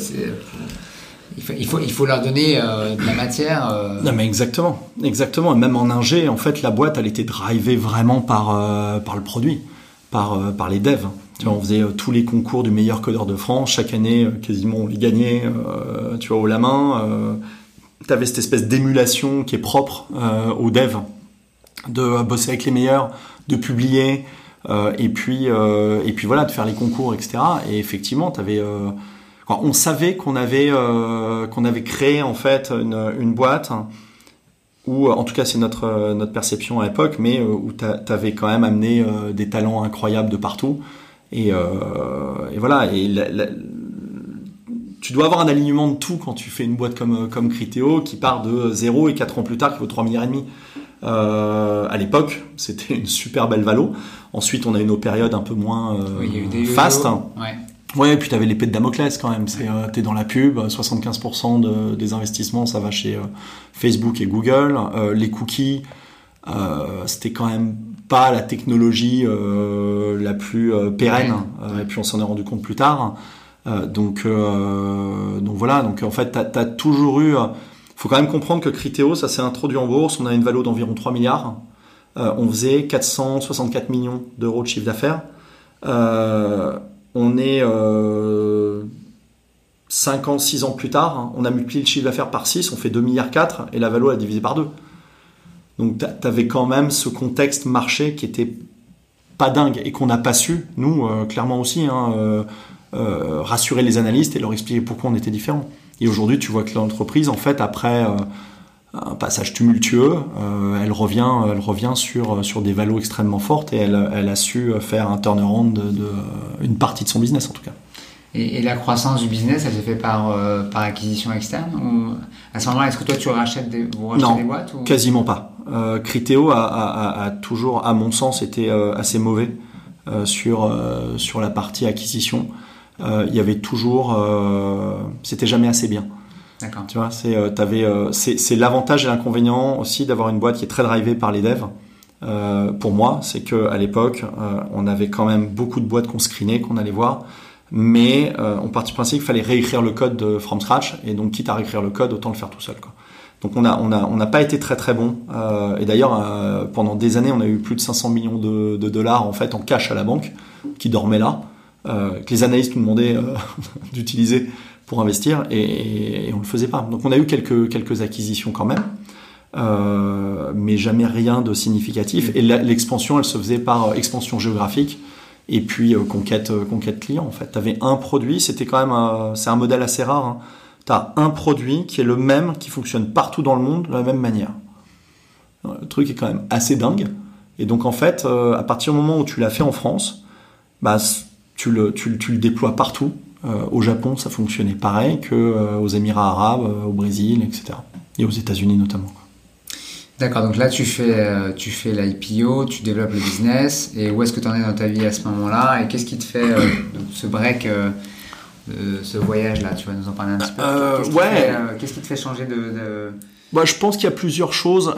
il, faut, il, faut, il, faut, leur donner euh, de la matière. Euh. Non, mais exactement. Exactement. Et même en ingé, en fait, la boîte, elle était drivée vraiment par, par le produit, par, par les devs. Tu vois, on faisait tous les concours du meilleur codeur de France. Chaque année, quasiment, on les gagnait, tu vois, au la main. tu avais cette espèce d'émulation qui est propre aux devs de bosser avec les meilleurs, de publier, euh, et puis euh, et puis voilà, de faire les concours, etc. Et effectivement, euh, on savait qu'on avait qu'on avait créé en fait une, une boîte où, en tout cas, c'est notre notre perception à l'époque, mais où tu avais quand même amené des talents incroyables de partout. Et, voilà. Et tu dois avoir un alignement de tout quand tu fais une boîte comme, comme Criteo qui part de 0 et 4 ans plus tard qui vaut 3 milliards et demi. Euh, à l'époque, c'était une super belle valo. Ensuite, on a une autre période un peu moins euh, fast. Ouais. Ouais, et puis tu avais l'épée de Damoclès quand même. C'est, euh, t'es dans la pub, 75% de, des investissements, ça va chez Facebook et Google. les cookies, c'était quand même pas la technologie la plus pérenne. et puis on s'en est rendu compte plus tard. donc, donc voilà. Donc en fait, t'as as toujours eu faut quand même comprendre que Criteo, ça s'est introduit en bourse, on a une valeur d'environ 3 milliards. Euh, on faisait 464 millions d'euros de chiffre d'affaires. Euh, on est 5 ans, 6 ans plus tard, hein. on a multiplié le chiffre d'affaires par 6, on fait 2 milliards 4 et la valeur a divisé par 2. Donc tu avais quand même ce contexte marché qui était pas dingue et qu'on n'a pas su, nous, euh, clairement aussi, hein, rassurer les analystes et leur expliquer pourquoi on était différent. Et aujourd'hui, tu vois que l'entreprise, en fait, après un passage tumultueux, elle revient, elle revient sur sur des valos extrêmement fortes et elle, elle a su faire un turnaround de, de, une partie de son business en tout cas. Et, la croissance du business, elle s'est fait par, euh, par acquisition externe ou À ce moment-là, est-ce que toi tu rachètes des, vous rachetez des boîtes ou... quasiment pas. Euh, Criteo a, a, a, toujours, à mon sens, été euh, assez mauvais euh, sur, euh, sur la partie acquisition. Il y avait toujours, c'était jamais assez bien. D'accord. Tu vois, c'est c'est l'avantage et l'inconvénient aussi d'avoir une boîte qui est très drivée par les devs. pour moi, c'est que à l'époque, on avait quand même beaucoup de boîtes qu'on screenait, qu'on allait voir mais euh, on partit du principe qu'il fallait réécrire le code de from scratch et donc quitte à réécrire le code autant le faire tout seul quoi. Donc on a on a on n'a pas été très très bon euh, et d'ailleurs euh, pendant des années on a eu plus de 500 millions de, de, dollars en fait en cash à la banque qui dormaient là euh, que les analystes nous demandaient euh, d'utiliser pour investir et, et, on le faisait pas. Donc on a eu quelques quelques acquisitions quand même. mais jamais rien de significatif et l'expansion elle se faisait par expansion géographique et puis euh, conquête euh, conquête client en fait. Tu avais un produit, c'était quand même c'est un modèle assez rare. Hein. Tu as un produit qui est le même, qui fonctionne partout dans le monde de la même manière. Le truc est quand même assez dingue. Et donc en fait, euh, à partir du moment où tu l'as fait en France, bah, tu, le, tu, tu le déploies partout. au Japon, ça fonctionnait pareil que aux Émirats arabes, au Brésil, etc. Et aux États-Unis notamment. D'accord, donc là tu fais, euh, tu fais l'IPO, tu développes le business, et où est-ce que tu en es dans ta vie à ce moment-là, et qu'est-ce qui te fait euh, ce break, euh, ce voyage-là? Tu vas nous en parler un petit peu Qu'est-ce ouais. Qu'est-ce qui te fait changer de... Bah, je pense qu'il y a plusieurs choses.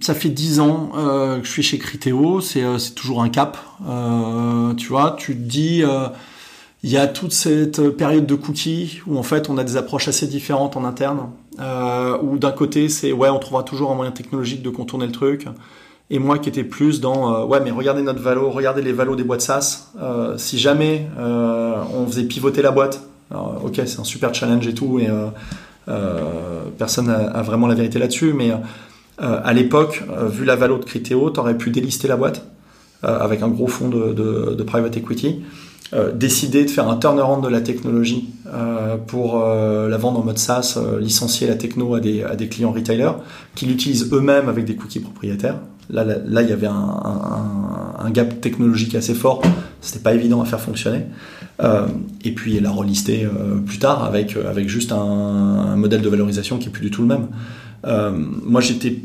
ça fait dix ans que je suis chez Criteo, c'est toujours un cap. tu vois, tu te dis il y a toute cette période de cookies où en fait on a des approches assez différentes en interne. Euh, où d'un côté c'est ouais on trouvera toujours un moyen technologique de contourner le truc. Et moi qui étais plus dans euh, ouais mais regardez notre valo, regardez les valos des boîtes SaaS. Euh, si jamais euh, on faisait pivoter la boîte, ok c'est un super challenge et tout et euh, personne a, vraiment la vérité là-dessus, mais à l'époque vu la valo de Criteo, t'aurais pu délister la boîte avec un gros fonds de, private equity. Euh, décider de faire un turnaround de la technologie euh, pour euh, la vendre en mode SaaS, licencier la techno à des, clients retailers qui l'utilisent eux-mêmes avec des cookies propriétaires. Là, là, il y avait un, un, un, gap technologique assez fort. C'était pas évident à faire fonctionner. Euh, et puis la relister euh, plus tard avec avec juste un, modèle de valorisation qui est plus du tout le même. Euh, moi, j'étais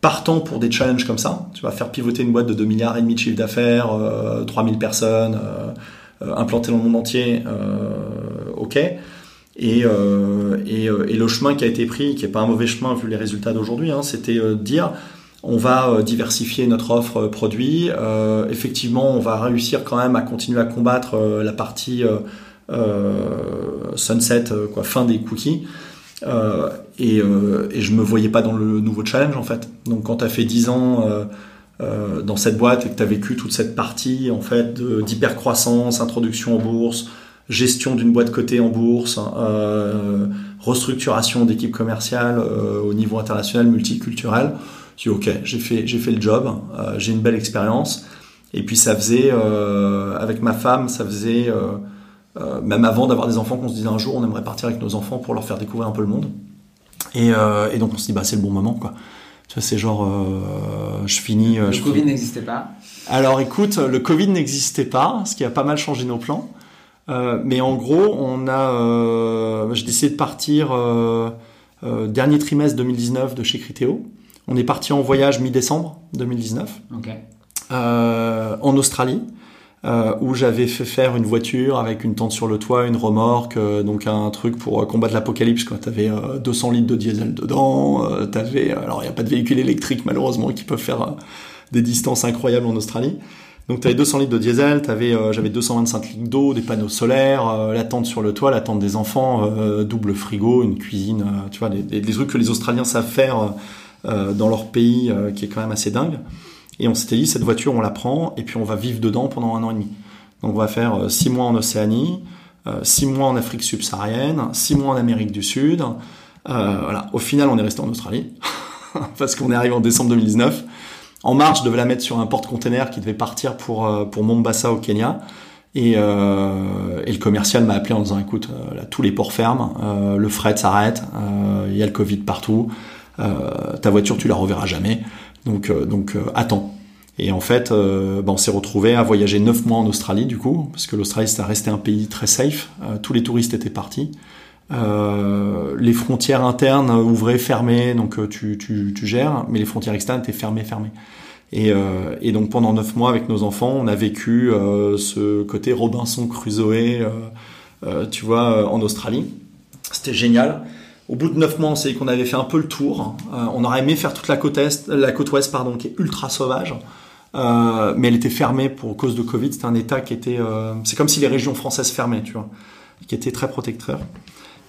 partant pour des challenges comme ça. Tu vas faire pivoter une boîte de 2 milliards et demi de chiffre d'affaires, 3000 personnes. Euh, implanté dans le monde entier, euh, ok. Et, euh, et, le chemin qui a été pris, qui n'est pas un mauvais chemin vu les résultats d'aujourd'hui, hein, c'était dire on va diversifier notre offre produit. Euh, effectivement, on va réussir quand même à continuer à combattre euh, la partie euh, sunset, quoi, fin des cookies. et, et je me voyais pas dans le nouveau challenge en fait. Donc quand tu as fait 10 ans euh, dans cette boîte et que tu as vécu toute cette partie en fait d'hypercroissance, introduction en bourse, gestion d'une boîte cotée en bourse, euh, restructuration d'équipe commerciale euh, au niveau international, multiculturel. Ok, j'ai fait j'ai fait le job, euh, j'ai une belle expérience. Et puis ça faisait euh, avec ma femme, ça faisait même avant d'avoir des enfants qu'on se disait un jour on aimerait partir avec nos enfants pour leur faire découvrir un peu le monde. Et, et donc on se dit bah c'est le bon moment quoi c'est genre, euh, je finis. Euh, le Covid n'existait pas. Alors, écoute, le Covid n'existait pas, ce qui a pas mal changé nos plans. Euh, mais en gros, on a, euh, j'ai décidé de partir euh, euh, dernier trimestre 2019 de chez Criteo. On est parti en voyage mi-décembre 2019 okay. en Australie euh, où j'avais fait faire une voiture avec une tente sur le toit, une remorque, euh, donc un truc pour euh, combattre l'apocalypse. Quoi, t'avais 200 litres de diesel dedans, t'avais, alors il n'y a pas de véhicules électriques malheureusement qui peuvent faire des distances incroyables en Australie. Donc tu avais 200 litres de diesel, t'avais, j'avais 225 litres d'eau, des panneaux solaires, la tente sur le toit, la tente des enfants, double frigo, une cuisine, tu vois, des, des, trucs que les Australiens savent faire dans leur pays, qui est quand même assez dingue. Et on s'était dit, cette voiture, on la prend et puis on va vivre dedans pendant un an et demi. Donc on va faire euh, six mois en Océanie, euh, six mois en Afrique subsaharienne, six mois en Amérique du Sud. Euh, voilà. Au final, on est resté en Australie parce qu'on est arrivé en décembre 2019. En marche, je devais la mettre sur un porte-container qui devait partir pour pour Mombasa au Kenya. Et, euh, et le commercial m'a appelé en disant écoute, euh, là, tous les ports ferment, euh, le fret s'arrête, euh, il y a le Covid partout, euh, ta voiture tu la reverras jamais, donc euh, donc attends. Et en fait, bah, on s'est retrouvé à voyager neuf mois en Australie du coup, parce que l'Australie ça resté un pays très safe, tous les touristes étaient partis. les frontières internes ouvraient, fermées, donc tu, tu, tu gères, mais les frontières externes étaient fermées, fermées. Et, euh, et, donc pendant neuf mois avec nos enfants, on a vécu euh, ce côté Robinson Crusoe, euh, euh tu vois, en Australie. C'était génial. Au bout de neuf mois, on s'est dit qu'on avait fait un peu le tour. on aurait aimé faire toute la côte est, la côte ouest, pardon, qui est ultra sauvage. mais elle était fermée pour cause de Covid. C'était un État qui était, c'est comme si les régions françaises fermaient, tu vois, qui était très protecteur.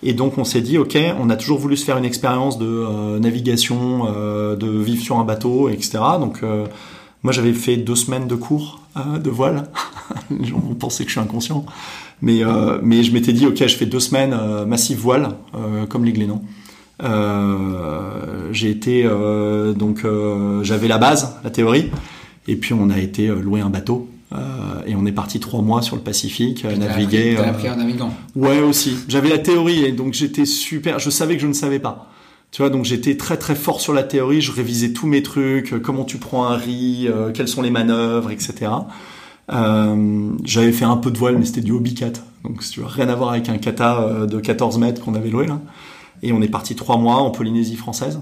Et donc on s'est dit, ok, on a toujours voulu se faire une expérience de euh, navigation, euh, de vivre sur un bateau, etc. Donc euh, moi j'avais fait deux semaines de cours de voile. Les gens vont penser que je suis inconscient. Mais, mais je m'étais dit, ok, je fais deux semaines massif voile, comme les Glénans. j'ai été donc j'avais la base, la théorie, et puis on a été louer un bateau euh, et on est parti trois mois sur le Pacifique, à naviguer. T'as appris en naviguant. Ouais aussi. J'avais la théorie et donc j'étais super. Je savais que je ne savais pas. Tu vois, donc j'étais très très fort sur la théorie. Je révisais tous mes trucs, euh, comment tu prends un riz, euh, quelles sont les manœuvres, etc. Euh, j'avais fait un peu de voile, mais c'était du hobby cat. Donc tu vois, rien à voir avec un kata de 14 mètres qu'on avait loué là. Et on est parti trois mois en Polynésie française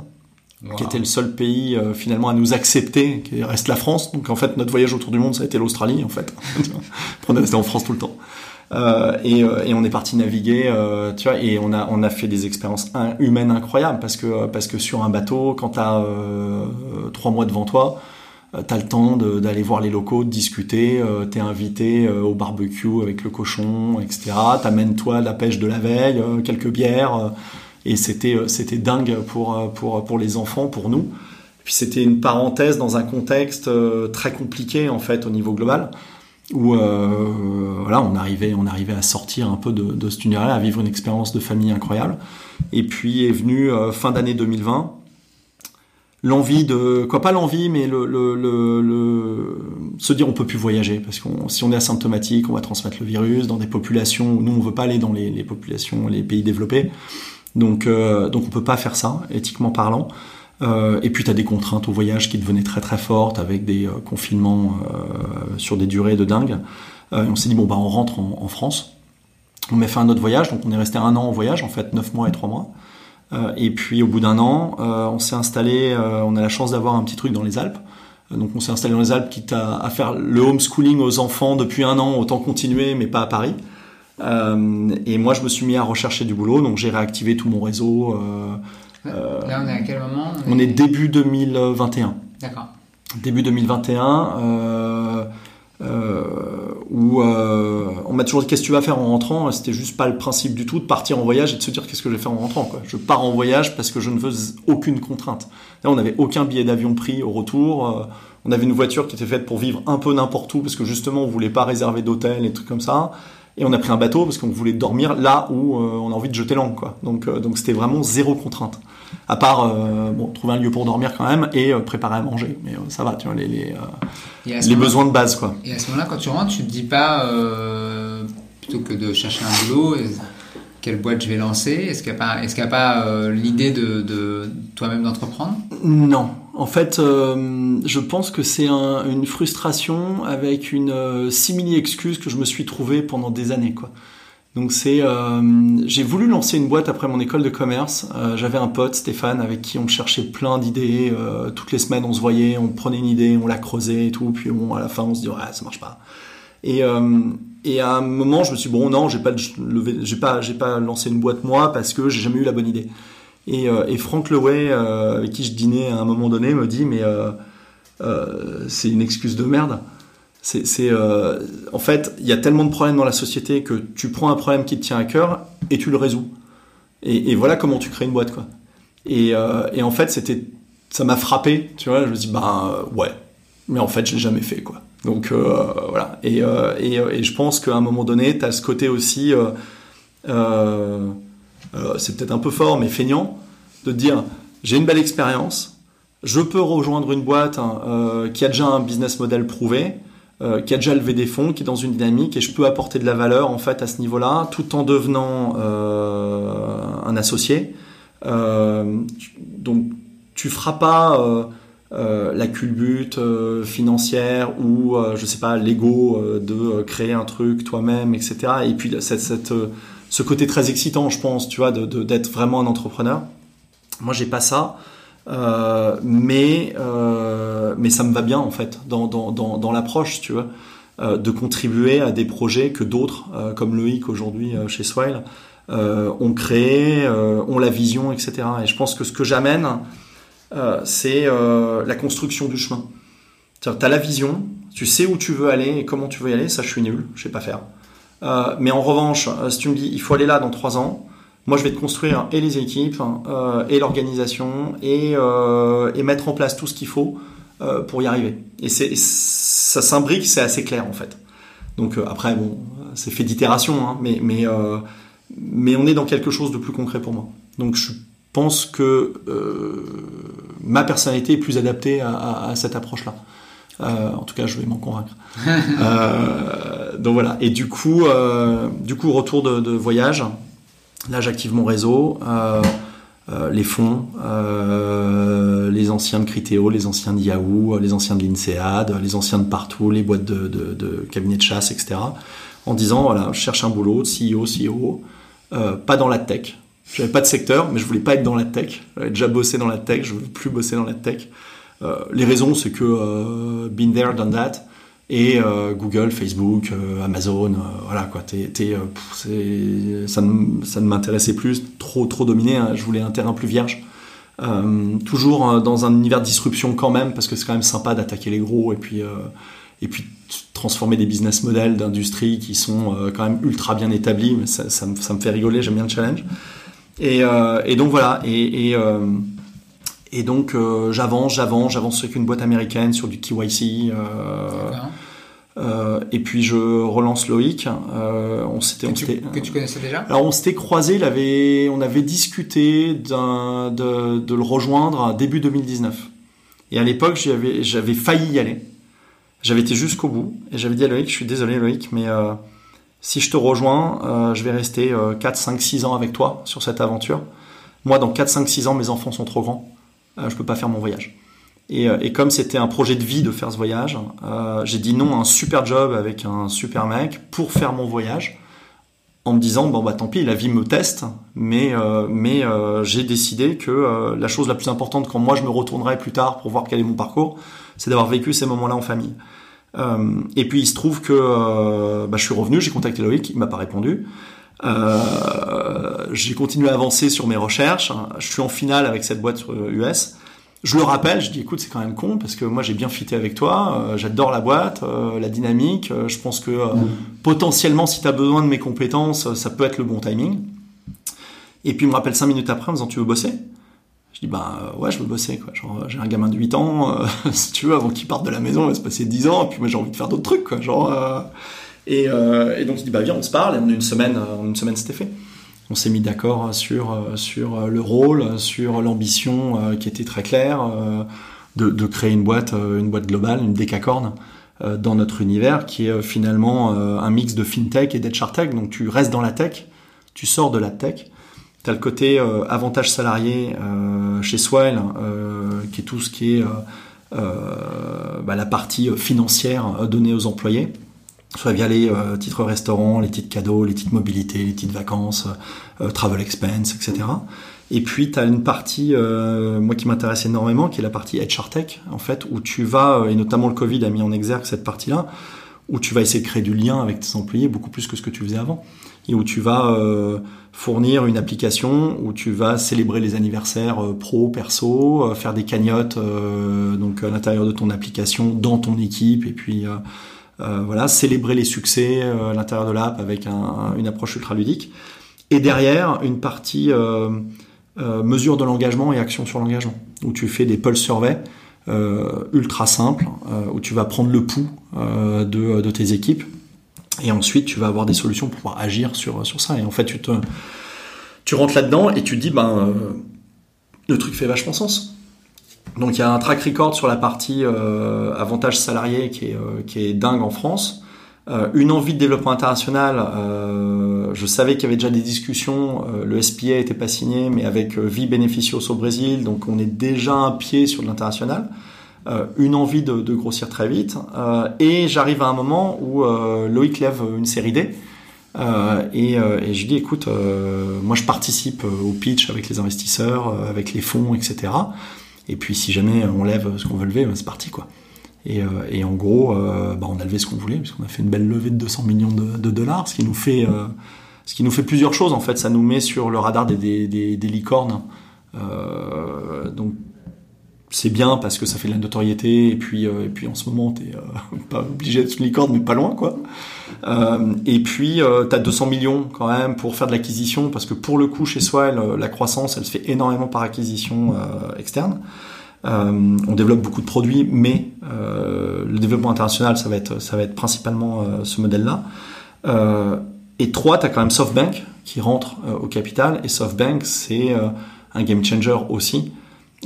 qui était le seul pays euh, finalement à nous accepter, qui reste la France. Donc en fait, notre voyage autour du monde, ça a été l'Australie en fait. on est resté en France tout le temps. Euh, et, euh, et, on est parti naviguer, euh, tu vois, et on a on a fait des expériences humaines incroyables parce que parce que sur un bateau, quand t'as trois mois devant toi, t'as le temps d'aller voir les locaux, de discuter, t'es invité au barbecue avec le cochon, etc. T'amènes toi la pêche de la veille, quelques bières et c'était euh, c'était dingue pour euh, pour pour les enfants, pour nous. Puis c'était une parenthèse dans un contexte euh, très compliqué en fait au niveau global où euh, voilà, on arrivait, on arrivait à sortir un peu de, de cet univers, à vivre une expérience de famille incroyable. Et puis est venu fin d'année 2020 l'envie de quoi pas l'envie, mais le, le, le, se dire on peut plus voyager parce que si on est asymptomatique, on va transmettre le virus dans des populations où nous on veut pas aller dans les, les populations, les pays développés. Donc, euh, donc on peut pas faire ça, éthiquement parlant. Euh, et puis tu as des contraintes au voyage qui devenaient très très fortes avec des euh, confinements euh, sur des durées de dingue. Et on s'est dit bon bah on rentre en, en, France. On met fait un autre voyage, donc on est resté un an en voyage, en fait neuf mois et trois mois. Et puis au bout d'un an, on s'est installé, on a la chance d'avoir un petit truc dans les Alpes. Donc on s'est installé dans les Alpes, quitte à, à, faire le homeschooling aux enfants depuis un an, autant continuer, mais pas à Paris. Euh, et moi, je me suis mis à rechercher du boulot, donc j'ai réactivé tout mon réseau. Euh, euh, Là, on est à quel moment? on, est... début 2021. D'accord. Début 2021, euh, euh, où euh, on m'a toujours dit qu'est-ce que tu vas faire en rentrant? C'était juste pas le principe du tout de partir en voyage et de se dire qu'est-ce que je vais faire en rentrant. Quoi. Je pars en voyage parce que je ne veux aucune contrainte. Là, on n'avait aucun billet d'avion pris au retour. on avait une voiture qui était faite pour vivre un peu n'importe où parce que justement on voulait pas réserver d'hôtel et trucs comme ça. Et on a pris un bateau parce qu'on voulait dormir là où euh, on a envie de jeter l'angle, quoi. Donc, euh, donc c'était vraiment zéro contrainte. À part, euh, bon, trouver un lieu pour dormir quand même et préparer à manger. Mais ça va, tu vois, les, les, les besoins de base, quoi. Et à ce moment-là, quand tu rentres, tu te dis pas, plutôt que de chercher un boulot, quelle boîte je vais lancer? Est-ce qu'il n'y a pas, qu'il a pas l'idée de, toi-même d'entreprendre? Non, en fait, euh, je pense que c'est un, une frustration avec une euh, simili-excuse que je me suis trouvé pendant des années. Donc c'est, euh, j'ai voulu lancer une boîte après mon école de commerce. Euh, j'avais un pote, Stéphane, avec qui on cherchait plein d'idées. Euh, toutes les semaines, on se voyait, on prenait une idée, on la creusait et tout. Puis à la fin, on se dit ouais, ça marche pas. Et, et à un moment, je me suis dit, bon non, j'ai pas, j'ai pas, j'ai pas lancé une boîte moi parce que j'ai jamais eu la bonne idée. Et, euh, et Franck Leway, euh, avec qui je dînais à un moment donné, me dit mais euh, c'est une excuse de merde. C'est, en fait, il y a tellement de problèmes dans la société que tu prends un problème qui te tient à cœur et tu le résous. Et, et voilà comment tu crées une boîte, quoi. Et, et en fait, c'était, ça m'a frappé, tu vois. Je me dis, bah ouais, mais en fait, je l'ai jamais fait, quoi. Donc voilà. Et, et, et, je pense qu'à un moment donné, tu as ce côté aussi. Euh, euh, c'est peut-être un peu fort, mais feignant, de dire j'ai une belle expérience, je peux rejoindre une boîte hein, euh, qui a déjà un business model prouvé, qui a déjà levé des fonds, qui est dans une dynamique, et je peux apporter de la valeur en fait à ce niveau-là, tout en devenant un associé. donc tu feras pas euh, la culbute euh, financière ou euh, je sais pas l'ego de créer un truc toi-même etc et puis cette, cette ce côté très excitant je pense tu vois de d'être vraiment un entrepreneur. Moi j'ai pas ça mais mais ça me va bien en fait dans dans dans, l'approche tu vois de contribuer à des projets que d'autres comme Loïc aujourd'hui chez Swile ont créé ont la vision etc et je pense que ce que j'amène c'est euh, la construction du chemin. Tu as la vision, tu sais où tu veux aller et comment tu veux y aller, ça je suis nul, je sais pas faire. Euh, mais en revanche, si tu me dis il faut aller là dans trois ans, moi je vais te construire et les équipes et l'organisation et, mettre en place tout ce qu'il faut pour y arriver. Et c'est ça s'imbrique, c'est assez clair en fait. Donc après bon, c'est fait d'itération, hein, mais mais mais on est dans quelque chose de plus concret pour moi. Donc je pense que euh, ma personnalité est plus adaptée à, cette approche-là. Euh, en tout cas, je vais m'en convaincre. Euh, donc voilà. Et du coup, du coup, retour de, voyage. Là, j'active mon réseau, les fonds, les anciens de Criteo, les anciens de Yahoo, les anciens de l'INSEAD, les anciens de partout, les boîtes de, de, de cabinets de chasse, etc. En disant, voilà, je cherche un boulot, CEO, CEO, pas dans la tech, j'avais pas de secteur, mais je voulais pas être dans la tech. J'avais déjà bossé dans la tech, je veux plus bosser dans la tech. Euh, les raisons, c'est que euh, been there, done that. Et euh, Google, Facebook, euh, Amazon, voilà quoi. T'es, ça ne, ça ne m'intéressait plus, trop, trop dominé. Hein. Je voulais un terrain plus vierge. toujours dans un univers de disruption quand même, parce que c'est quand même sympa d'attaquer les gros et puis et puis transformer des business models d'industrie qui sont quand même ultra bien établis. Mais ça, ça me fait rigoler. J'aime bien le challenge. Et, euh, et donc voilà. Et, et, euh, et donc euh, j'avance, j'avance, j'avance avec une boîte américaine sur du KYC. Et puis je relance Loïc. On s'était, que, tu, que tu connaissais déjà? Alors on s'était croisé, il avait, on avait discuté de, de, le rejoindre début 2019. Et à l'époque, j'avais, j'avais failli y aller. J'avais été jusqu'au bout et j'avais dit à Loïc, je suis désolé Loïc, mais si je te rejoins, euh, je vais rester 4, 5, 6 ans avec toi sur cette aventure. Moi, dans 4, 5, 6 ans, mes enfants sont trop grands. Euh, je peux pas faire mon voyage. Et, euh, comme c'était un projet de vie de faire ce voyage, euh, j'ai dit non à un super job avec un super mec pour faire mon voyage, en me disant bon bah tant pis, la vie me teste, mais euh, mais j'ai décidé que la chose la plus importante quand moi je me retournerai plus tard pour voir quel est mon parcours, c'est d'avoir vécu ces moments-là en famille. Euh, et puis il se trouve que euh, bah, je suis revenu, j'ai contacté Loïc, il m'a pas répondu. Euh, j'ai continué à avancer sur mes recherches. Je suis en finale avec cette boîte US. Je le rappelle, je dis écoute, c'est quand même con parce que moi j'ai bien fité avec toi, j'adore la boîte, la dynamique. je pense que potentiellement, si tu as besoin de mes compétences, ça peut être le bon timing. Et puis il me rappelle cinq minutes après en me disant tu veux bosser? Je dis bah ouais je veux bosser quoi. Genre j'ai un gamin de 8 ans euh, si tu veux avant qu'il parte de la maison il va se passer 10 ans et puis moi j'ai envie de faire d'autres trucs quoi genre euh, et, euh, et, donc je dis bah viens on se parle et en une semaine en une semaine c'était fait. On s'est mis d'accord sur sur le rôle sur l'ambition qui était très claire de, de, créer une boîte une boîte globale une décacorne dans notre univers qui est finalement un mix de fintech et d'HR tech donc tu restes dans la tech tu sors de la tech tu as le côté euh, avantage salarié euh, chez Swile, euh, qui est tout ce qui est bah, la partie financière donnée aux employés soit via les titres restaurants, les titres cadeaux, les titres mobilité, les titres vacances, travel expense, etc. Et puis tu as une partie, moi qui m'intéresse énormément, qui est la partie HR Tech, en fait, où tu vas, et notamment le Covid a mis en exergue cette partie-là, où tu vas essayer de créer du lien avec tes employés beaucoup plus que ce que tu faisais avant et où tu vas euh, fournir une application où tu vas célébrer les anniversaires euh, pro, perso, euh, faire des cagnottes donc à l'intérieur de ton application, dans ton équipe, et puis voilà, célébrer les succès à l'intérieur de l'app avec un, une approche ultra ludique. Et derrière, une partie mesure de l'engagement et action sur l'engagement, où tu fais des pulse surveys ultra simples, où tu vas prendre le pouls de, de tes équipes et ensuite, tu vas avoir des solutions pour pouvoir agir sur, sur ça. Et en fait, tu, tu rentres là-dedans et tu te dis, ben, euh, le truc fait vachement sens. Donc il y a un track record sur la partie euh, avantage salarié qui est, euh, qui est dingue en France. Euh, une envie de développement international. je savais qu'il y avait déjà des discussions. le SPA n'était pas signé, mais avec Vie Beneficios au Brésil, donc on est déjà un pied sur l'international. Une envie de, grossir très vite. et j'arrive à un moment où Loïc lève une série D. et, et, je dis écoute, moi je participe au pitch avec les investisseurs, avec les fonds, etc. Et puis si jamais on lève ce qu'on veut lever, ben, c'est parti quoi. Et, euh, en gros, euh, bah, on a levé ce qu'on voulait, puisqu'on a fait une belle levée de 200 millions de, dollars, ce qui nous fait, euh, ce qui nous fait plusieurs choses en fait. Ça nous met sur le radar des, des, licornes. donc c'est bien parce que ça fait de la notoriété et puis et puis en ce moment t'es pas obligé d'être une licorne mais pas loin quoi. et puis tu as 200 millions quand même pour faire de l'acquisition parce que pour le coup chez soi la croissance elle se fait énormément par acquisition externe. Euh, on développe beaucoup de produits, mais euh, le développement international, ça va être, ça va être principalement euh, ce modèle-là. et trois, tu as quand même SoftBank qui rentre au capital, et SoftBank, c'est un game changer aussi.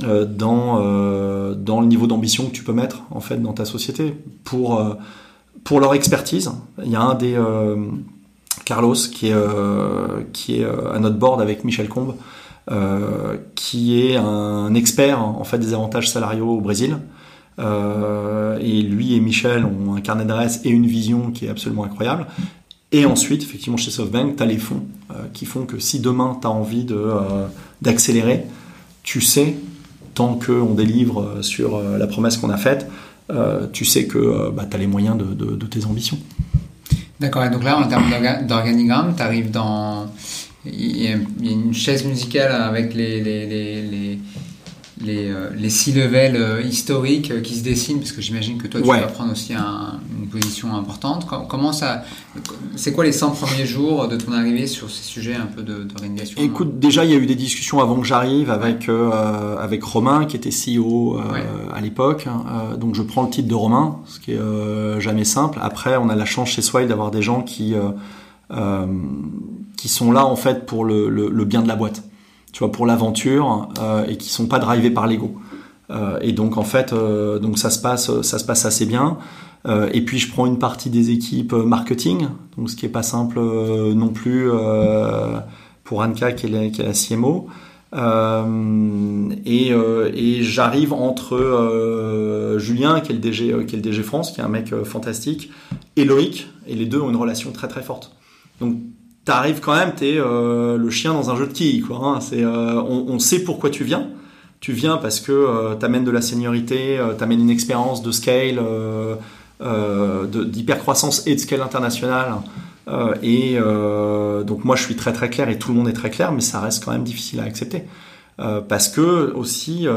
Dans, dans le niveau d'ambition que tu peux mettre en fait dans ta société pour, pour leur expertise. Il y a un des Carlos qui est, qui est à notre board avec Michel Combe euh, qui est un expert en fait des avantages salariaux au Brésil. Euh, et lui et Michel ont un carnet d'adresses et une vision qui est absolument incroyable. Et ensuite, effectivement, chez SoftBank, tu as les fonds euh, qui font que si demain tu as envie de, d'accélérer, tu sais, tant qu'on délivre sur la promesse qu'on a faite, tu sais que bah, tu as les moyens de, tes ambitions. D'accord, et donc là, en termes d'organigramme, tu arrives dans il y, a, une chaise musicale avec les, les, les, euh, les six levels euh, historiques euh, qui se dessinent, parce que j'imagine que toi, tu vas prendre aussi une position importante. Comment ça, c'est quoi les 100 premiers jours de ton arrivée sur ces sujets un peu d'organisation? Écoute, déjà, il y a eu des discussions avant que j'arrive avec, avec Romain, qui était CEO à l'époque. Hein. donc, je prends le titre de Romain, ce qui est jamais simple. Après, on a la chance chez Swile d'avoir des gens qui qui sont là en fait pour le, le, bien de la boîte, tu pour l'aventure euh, et qui sont pas drivés par l'ego. Euh, et donc en fait, donc ça se passe, assez bien. et puis je prends une partie des équipes marketing, ce qui est pas simple non plus pour Anka qui est la, qui est CMO. et, et j'arrive entre Julien qui est le DG qui est le DG France qui est un mec fantastique et Loïc et les deux ont une relation très très forte donc t'arrives quand même, t'es euh, le chien dans un jeu de quilles, quoi. Hein. C'est, euh, on, sait pourquoi tu viens. Tu viens parce que euh, t'amènes de la seniorité, euh, t'amènes une expérience de scale, d'hypercroissance et de scale international. et donc moi je suis très très clair et tout le monde est très clair, mais ça reste quand même difficile à accepter parce que aussi.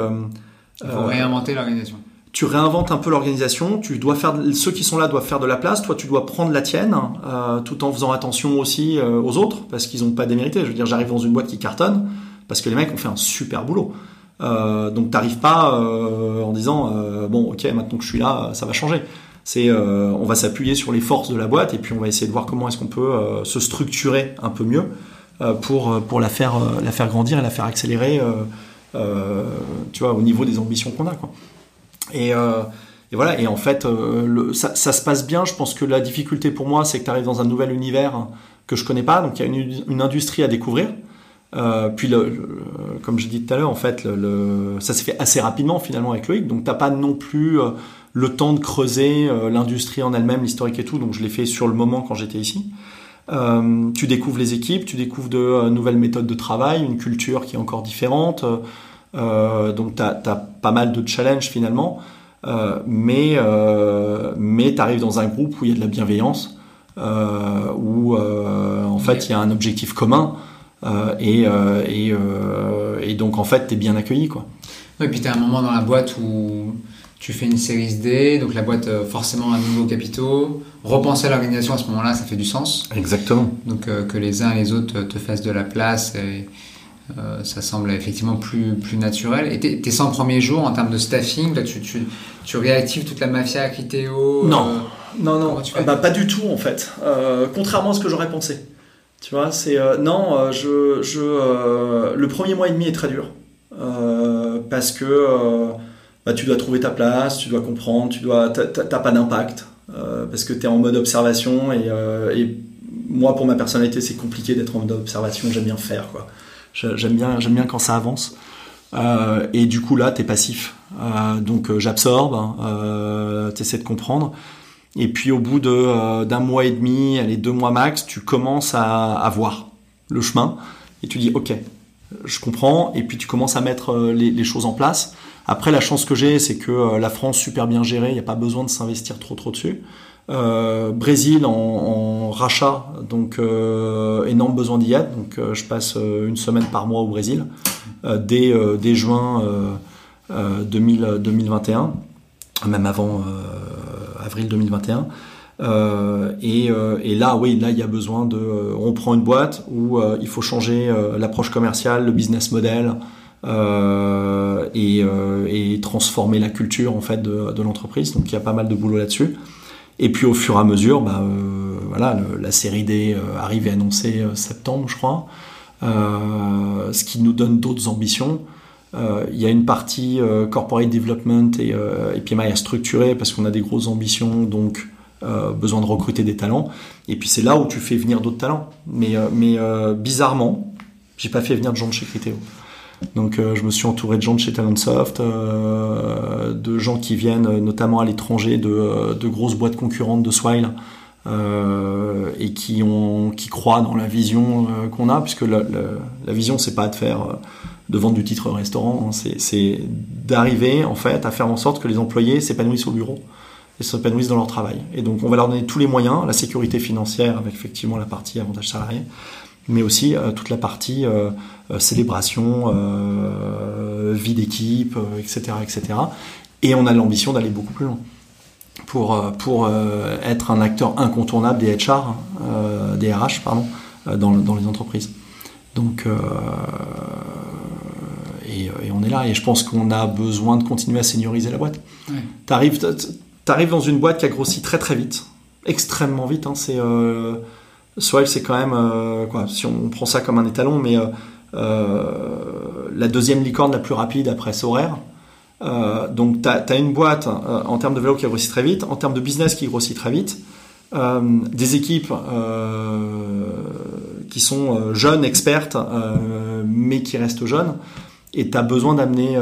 Il faut réinventer l'organisation tu réinventes un peu l'organisation, tu dois faire ceux qui sont là doivent faire de la place, toi tu dois prendre la tienne, euh, tout en faisant attention aussi euh, aux autres parce qu'ils n'ont pas démérité. Je veux dire, j'arrive dans une boîte qui cartonne parce que les mecs ont fait un super boulot. Euh, donc t'arrives pas euh, en disant bon ok maintenant que je suis là ça va changer. C'est on va s'appuyer sur les forces de la boîte et puis on va essayer de voir comment est-ce qu'on peut se structurer un peu mieux pour pour la faire la faire grandir et la faire accélérer. tu vois au niveau des ambitions qu'on a quoi. Et, euh, et, voilà, et en fait, euh, ça, ça, se passe bien. Je pense que la difficulté pour moi, c'est que tu arrives dans un nouvel univers que je connais pas, donc il y a une, une industrie à découvrir. Euh, puis, le, comme je dit tout à l'heure, en fait, ça s'est fait assez rapidement finalement avec Loïc, donc t'as pas non plus euh, le temps de creuser euh, l'industrie en elle-même, l'historique et tout. Donc je l'ai fait sur le moment quand j'étais ici. Euh, tu découvres les équipes, tu découvres de nouvelles méthodes de travail, une culture qui est encore différente. Euh, donc tu as, pas mal de challenges finalement, euh, mais, euh, mais tu arrives dans un groupe où il y a de la bienveillance, où en fait il y a un objectif commun. et, et, et, donc en fait tu es bien accueilli quoi. Oui, puis tu as un moment dans la boîte où tu fais une série D, donc la boîte forcément a de nouveaux capitaux. Repenser à l'organisation à ce moment-là, ça fait du sens. Exactement. Donc que les uns et les autres te fassent de la place et, euh, ça semble effectivement plus, plus naturel. Et tes, 100 premiers jours en termes de staffing, là, tu, tu, tu réactives toute la mafia à Criteo Non, euh, non, non, bah, pas du tout en fait. Euh, contrairement à ce que j'aurais pensé. Tu vois, c'est non, je, je le premier mois et demi est très dur parce que bah, tu dois trouver ta place, tu dois comprendre, tu dois, t'as pas d'impact parce que tu es en mode observation et, et moi pour ma personnalité c'est compliqué d'être en mode observation, j'aime bien faire quoi. J'aime bien, j'aime bien quand ça avance. Euh, et du coup là, tu es passif. Euh, donc j'absorbe, hein, tu essaies de comprendre. Et puis au bout de d'un mois et demi, allez deux mois max, tu commences à, à voir le chemin et tu dis ok, je comprends. Et puis tu commences à mettre les, les choses en place. Après, la chance que j'ai, c'est que la France super bien gérée, il n'y a pas besoin de s'investir trop trop dessus. Euh, Brésil en, rachat, donc euh, énorme besoin d'y être. Donc euh, je passe une semaine par mois au Brésil dès, juin 2000, 2021, même avant avril 2021. Et, là, oui, là, il y a besoin de. on prend une boîte où il faut changer l'approche commerciale, le business model. Et, et, transformer la culture en fait de, de l'entreprise. Donc il y a pas mal de boulot là-dessus. Et puis au fur et à mesure, bah, euh, voilà, la série D euh, arrive et annoncée euh, septembre, je crois, ce qui nous donne d'autres ambitions. Il y a une partie corporate development et, et PMI à structurer parce qu'on a des grosses ambitions, donc besoin de recruter des talents. Et puis c'est là où tu fais venir d'autres talents. Mais, mais bizarrement, j'ai pas fait venir de gens de chez Criteo. Donc euh, je me suis entouré de gens de chez Talentsoft, euh, de gens qui viennent euh, notamment à l'étranger de, grosses boîtes concurrentes de Swile et qui croient dans la vision qu'on a, puisque la, la, la vision c'est pas de faire de vendre du titre restaurant, hein, c'est d'arriver en fait à faire en sorte que les employés s'épanouissent au bureau et s'épanouissent dans leur travail. Et donc on va leur donner tous les moyens, la sécurité financière avec effectivement la partie avantage salarié, mais aussi toute la partie euh, célébration, euh, vie d'équipe, etc., euh, etc. Et on a l'ambition d'aller beaucoup plus loin pour, pour être un acteur incontournable des HR, des RH, pardon, dans, dans les entreprises. Donc, et, et, on est là. Et je pense qu'on a besoin de continuer à senioriser la boîte. Ouais. Tu arrives, dans une boîte qui a grossi très très vite, extrêmement vite. Hein, c'est euh, c'est quand même quoi. Si on prend ça comme un étalon, mais euh, la deuxième licorne la plus rapide après Soraire. Euh, donc tu as, une boîte euh, en termes de vélo qui grossit très vite, en termes de business qui grossit très vite, des équipes qui sont jeunes, expertes, mais qui restent jeunes, et tu as besoin d'amener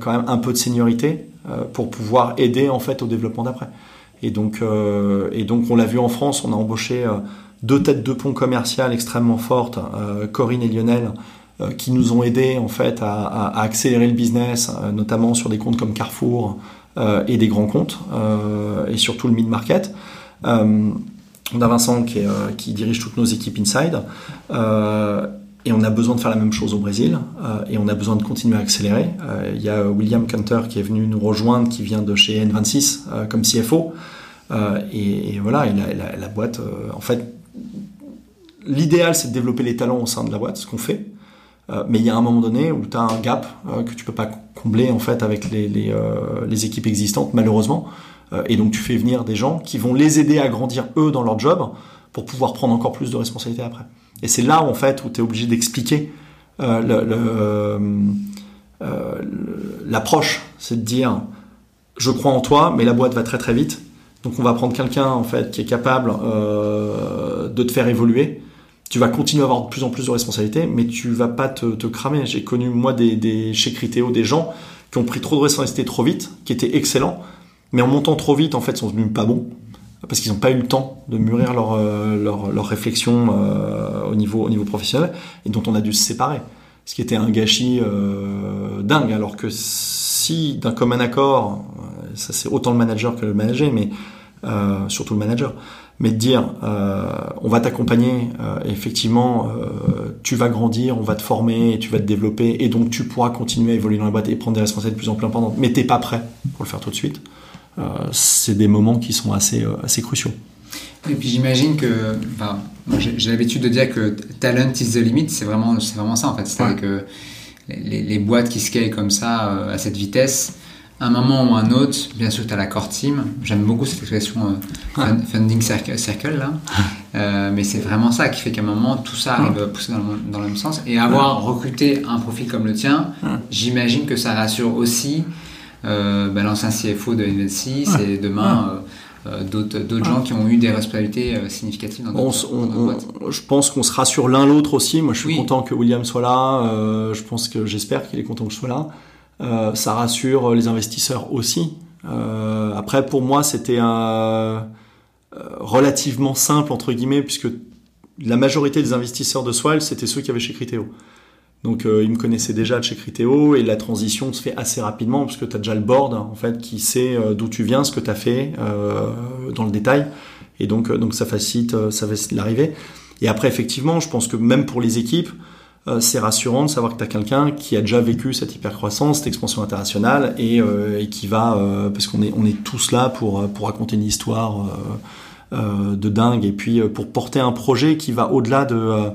quand même un peu de seniorité pour pouvoir aider en fait au développement d'après. Et et donc on l'a vu en France, on a embauché deux têtes de pont commerciales extrêmement fortes, euh, Corinne et Lionel, euh, qui nous ont aidés en fait à, accélérer le business, euh, notamment sur des comptes comme Carrefour et des grands comptes, et surtout le mid-market. on a Vincent qui, dirige toutes nos équipes inside. Et on a besoin de faire la même chose au Brésil et on a besoin de continuer à accélérer. Il y a William Cantor qui est venu nous rejoindre, qui vient de chez N26 comme CFO. Et, voilà, la, boîte, en fait, l'idéal, c'est de développer les talents au sein de la boîte, ce qu'on fait. Euh, mais il y a un moment donné où tu as un gap euh, que tu peux pas combler en fait avec les, euh, équipes existantes, malheureusement. et donc tu fais venir des gens qui vont les aider à grandir eux dans leur job pour pouvoir prendre encore plus de responsabilités après. Et c'est là en fait où tu es obligé d'expliquer l'approche, c'est de dire je crois en toi, mais la boîte va très très vite. Donc on va prendre quelqu'un en fait qui est capable de te faire évoluer tu vas continuer à avoir de plus en plus de responsabilités, mais tu vas pas te, te cramer. J'ai connu moi des, des, chez Criteo des gens qui ont pris trop de responsabilités trop vite, qui étaient excellents, mais en montant trop vite, en fait, sont devenus pas bons parce qu'ils n'ont pas eu le temps de mûrir leur, euh, leur, leur réflexion euh, au, niveau, au niveau professionnel et dont on a dû se séparer. Ce qui était un gâchis euh, dingue, alors que si d'un commun accord, euh, ça c'est autant le manager que le manager, mais euh, surtout le manager, mais de dire euh, on va t'accompagner, euh, effectivement, euh, tu vas grandir, on va te former, et tu vas te développer, et donc tu pourras continuer à évoluer dans la boîte et prendre des responsabilités de plus en plus importantes, mais t'es pas prêt pour le faire tout de suite. C'est des moments qui sont assez, assez cruciaux. Et puis j'imagine que, enfin, j'ai l'habitude de dire que talent is the limit, c'est vraiment, c'est vraiment ça en fait. C'est-à-dire que les, les, boîtes qui scalent comme ça à cette vitesse, un moment ou un autre, bien sûr, tu as la core team. J'aime beaucoup cette expression euh, funding circle, là. Euh, mais c'est vraiment ça qui fait qu'à un moment, tout ça arrive à pousser dans le, dans le, même sens. Et avoir recruté un profil comme le tien, j'imagine que ça rassure aussi ben, l'ancien CFO de N26 et demain d'autres gens qui ont eu des responsabilités significatives dans notre Je pense qu'on se rassure l'un l'autre aussi. Moi, je suis content que William soit là. je pense que j'espère qu'il est content que je sois là. Ça rassure les investisseurs aussi. après, pour moi, c'était un relativement simple entre guillemets puisque la majorité des investisseurs de Swile, c'était ceux qui avaient chez Criteo. Donc euh, ils me connaissaient déjà de chez Criteo et la transition se fait assez rapidement parce que tu as déjà le board en fait qui sait euh, d'où tu viens, ce que tu as fait euh, dans le détail et donc donc ça facilite ça facilite l'arrivée. Et après effectivement, je pense que même pour les équipes, c'est rassurant de savoir que tu as quelqu'un qui a déjà vécu cette hypercroissance, cette expansion internationale et, et qui va parce qu'on est on est tous là pour pour raconter une histoire euh, de dingue et puis euh, pour porter un projet qui va au-delà de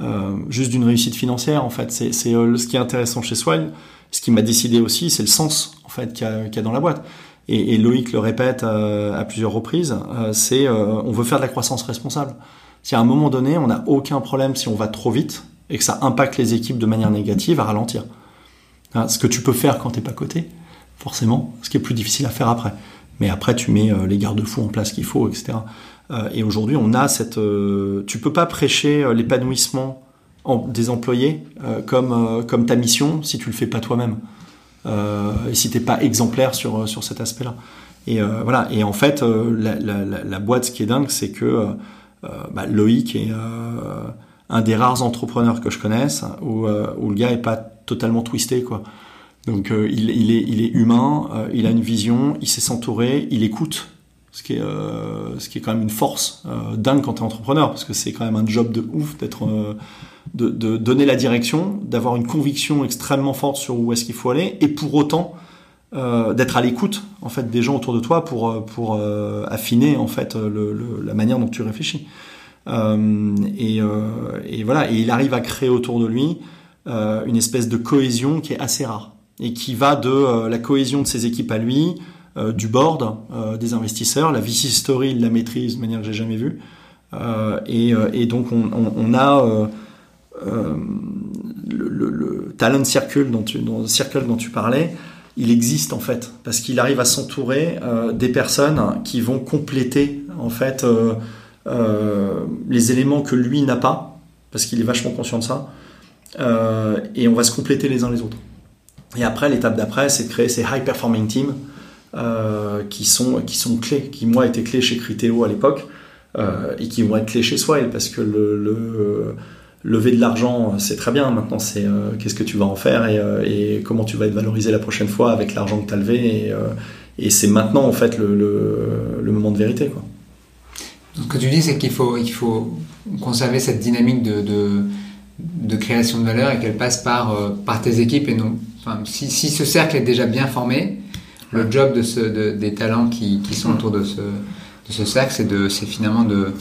euh, juste d'une réussite financière en fait. C'est ce qui est intéressant chez Swile. Ce qui m'a décidé aussi, c'est le sens en fait qu'il y, a dans la boîte. Et, Loïc le répète à plusieurs reprises, c'est on veut faire de la croissance responsable. Si à un moment donné, on n'a aucun problème si on va trop vite et que ça impacte les équipes de manière négative à ralentir. Hein, ce que tu peux faire quand t'es pas coté, forcément, ce qui est plus difficile à faire après. Mais après, tu mets euh, les garde-fous en place qu'il faut, etc. Euh, et aujourd'hui, on a cette. Euh, tu peux pas prêcher l'épanouissement des employés comme comme ta mission si tu le fais pas toi-même et si t'es pas exemplaire sur sur cet aspect-là. Et voilà. Et en fait, la, boîte, ce qui est dingue, c'est que bah, Loïc est un des rares entrepreneurs que je connaisse où, où le gars est pas totalement twisté, quoi. Donc euh, il, est, il est humain, euh, il a une vision, il sait s'entourer, il écoute, ce qui est, euh, ce qui est quand même une force dingue quand tu es entrepreneur, parce que c'est quand même un job de ouf d'être, de, de, donner la direction, d'avoir une conviction extrêmement forte sur où est-ce qu'il faut aller, et pour autant d'être à l'écoute en fait des gens autour de toi pour, pour affiner en fait la manière dont tu réfléchis. Et, et, voilà, et il arrive à créer autour de lui une espèce de cohésion qui est assez rare et qui va de euh, la cohésion de ses équipes à lui, euh, du board, euh, des investisseurs, la VC story, la maîtrise de manière que j'ai jamais vue. Et, donc on, a le, le, talent circle dont tu, dont, circle dont tu parlais, il existe en fait parce qu'il arrive à s'entourer des personnes qui vont compléter en fait les éléments que lui n'a pas parce qu'il est vachement conscient de ça et on va se compléter les uns les autres. Et après, l'étape d'après, c'est de créer ces high performing teams euh, qui, sont, qui sont clés, qui moi étaient clés chez Criteo à l'époque euh, et qui vont être clés chez Swile parce que le, le lever de l'argent, c'est très bien. Maintenant, c'est euh, qu'est-ce que tu vas en faire et, euh, comment tu vas être valorisé la prochaine fois avec l'argent que tu as levé. Et, euh, et c'est maintenant, en fait, le, le, moment de vérité. Quoi. Ce que tu dis, c'est qu'il faut, il faut conserver cette dynamique de, de, de création de valeur et qu'elle passe par, par tes équipes et non si, ce cercle est déjà bien formé, le job de ce, des talents qui, sont autour de ce, de ce cercle, c'est de, finalement de,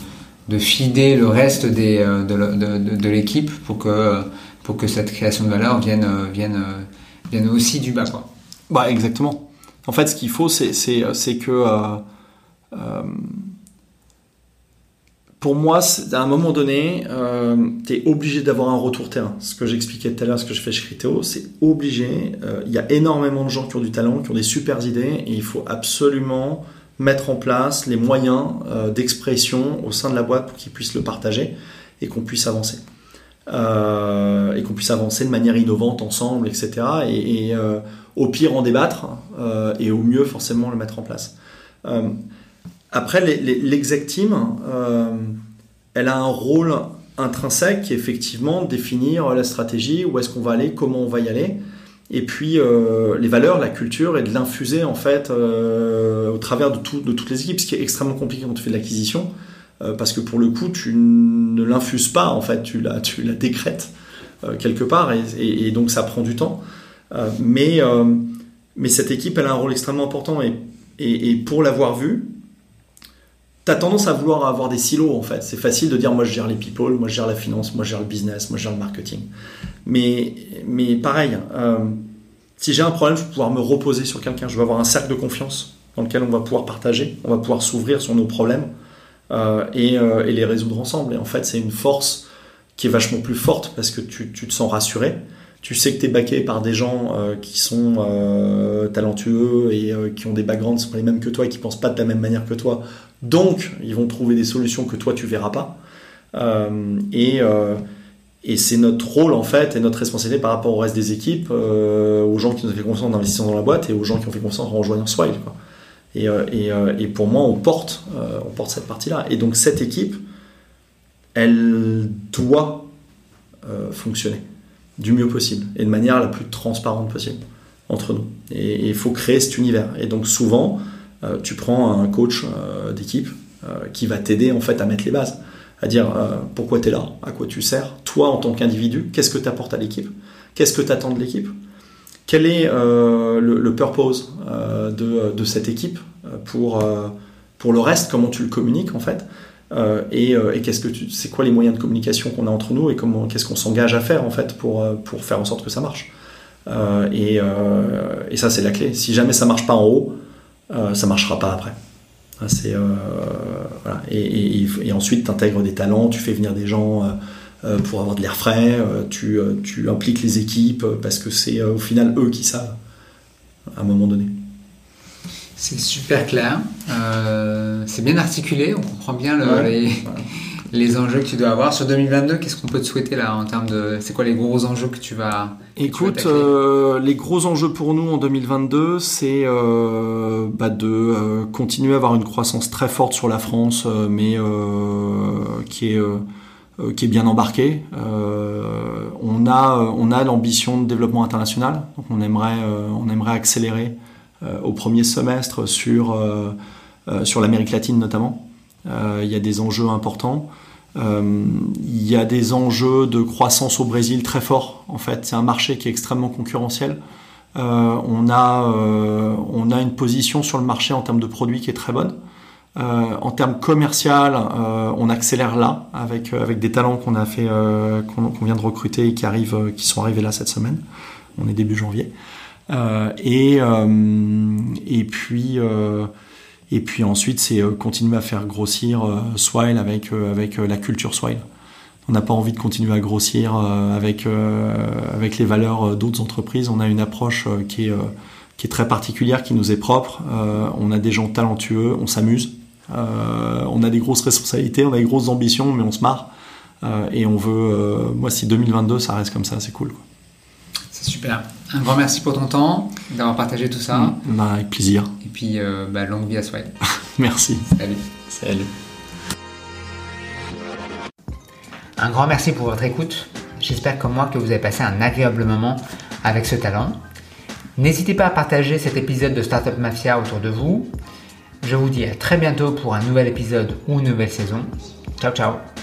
de fider le reste des, euh, de, de, l'équipe pour que, pour que cette création de valeur vienne, vienne, vienne aussi du bas. Quoi. Bah, exactement. En fait, ce qu'il faut, c'est, que euh, euh, pour moi, à un moment donné, euh, tu es obligé d'avoir un retour terrain. Ce que j'expliquais tout à l'heure, ce que je fais chez Criteo, c'est obligé. Euh, il y a énormément de gens qui ont du talent, qui ont des super idées, et il faut absolument mettre en place les moyens euh, d'expression au sein de la boîte pour qu'ils puissent le partager et qu'on puisse avancer. Euh, et qu'on puisse avancer de manière innovante ensemble, etc. Et, et au pire en débattre, et au mieux forcément le mettre en place. Après, l'exec team, euh, elle a un rôle intrinsèque qui est effectivement définir la stratégie, où est-ce qu'on va aller, comment on va y aller, et puis euh, les valeurs, la culture, et de l'infuser en fait euh, au travers de, toutes les équipes, ce qui est extrêmement compliqué quand tu fais de l'acquisition, parce que pour le coup, tu ne l'infuses pas, en fait, tu la, décrètes quelque part, et, donc ça prend du temps. mais, cette équipe, elle a un rôle extrêmement important, et, pour l'avoir t'as tendance à vouloir avoir des silos en fait. C'est facile de dire moi je gère les people, moi je gère la finance, moi je gère le business, moi je gère le marketing. Mais, mais pareil, euh, si j'ai un problème, je vais pouvoir me reposer sur quelqu'un. Je vais avoir un cercle de confiance dans lequel on va pouvoir partager, on va pouvoir s'ouvrir sur nos problèmes euh, et, euh, et, les résoudre ensemble. Et en fait, c'est une force qui est vachement plus forte parce que tu, tu te sens rassuré. tu sais que tu es baqué par des gens qui sont talentueux et qui ont des backgrounds qui sont les mêmes que toi et qui pensent pas de la même manière que toi. Donc, ils vont trouver des solutions que toi tu verras pas. et et c'est notre rôle en fait et notre responsabilité par rapport au reste des équipes, euh, aux gens qui nous ont fait confiance en investissant dans la boîte et aux gens qui ont fait confiance en rejoignant Swile. Et, euh, euh, pour moi, on porte cette partie-là. Et donc cette équipe, elle doit fonctionner du mieux possible et de manière la plus transparente possible entre nous. Et il faut créer cet univers. Et donc souvent, tu prends un coach d'équipe qui va t'aider en fait à mettre les bases. À dire euh, pourquoi tu es là, à quoi tu sers, toi en tant qu'individu, qu'est-ce que tu apportes à l'équipe, qu'est-ce que tu attends de l'équipe, quel est euh, le, purpose euh, de, cette équipe pour, pour le reste, comment tu le communiques en fait, et, qu'est-ce que c'est quoi les moyens de communication qu'on a entre nous et comment, qu'est-ce qu'on s'engage à faire en fait pour, pour faire en sorte que ça marche? Et, et, ça c'est la clé. Si jamais ça marche pas en haut, ça marchera pas après. Hein, c'est euh, voilà. et, et, ensuite tu intègres des talents, tu fais venir des gens euh, euh, pour avoir de l'air frais, tu, tu, impliques les équipes parce que c'est au final eux qui savent à un moment donné. C'est super clair, c'est bien articulé, on comprend bien le, les, les enjeux que tu dois avoir sur 2022, qu'est-ce qu'on peut te souhaiter là en termes de. C'est quoi les gros enjeux que tu vas. Écoute, euh, les gros enjeux pour nous en 2022, c'est euh, bah, de euh, continuer à avoir une croissance très forte sur la France, mais qui est qui est bien embarquée. on a on a l'ambition de développement international, donc on aimerait on aimerait accélérer au premier semestre sur sur l'Amérique latine notamment. Il y a des enjeux importants. Euh, il y a des enjeux de croissance au Brésil très forts. En fait, c'est un marché qui est extrêmement concurrentiel. Euh, on, a, on a une position sur le marché en termes de produits qui est très bonne. en termes commercial, on accélère là avec avec des talents qu'on a fait, qu'on vient de recruter et qui arrivent, qui sont arrivés là cette semaine. On est début janvier. et et puis et puis ensuite, c'est euh, continuer à faire grossir euh, Swile avec, euh, avec la culture Swile. On n'a pas envie de continuer à grossir avec, avec les valeurs d'autres entreprises. On a une approche qui est, qui est très particulière, qui nous est propre. on a des gens talentueux, on s'amuse. on a des grosses responsabilités, on a des grosses ambitions, mais on se marre. et on veut, moi, si 2022, ça reste comme ça, c'est cool. C'est super. Un grand merci pour ton temps, d'avoir partagé tout ça. Mm, bah, avec plaisir. Et puis, euh, bah, longue vie à Swile. merci. Salut. Salut. Un grand merci pour votre écoute. J'espère comme moi que vous avez passé un agréable moment avec ce talent. N'hésitez pas à partager cet épisode de Startup Mafia autour de vous. Je vous dis à très bientôt pour un nouvel épisode ou une nouvelle saison. Ciao ciao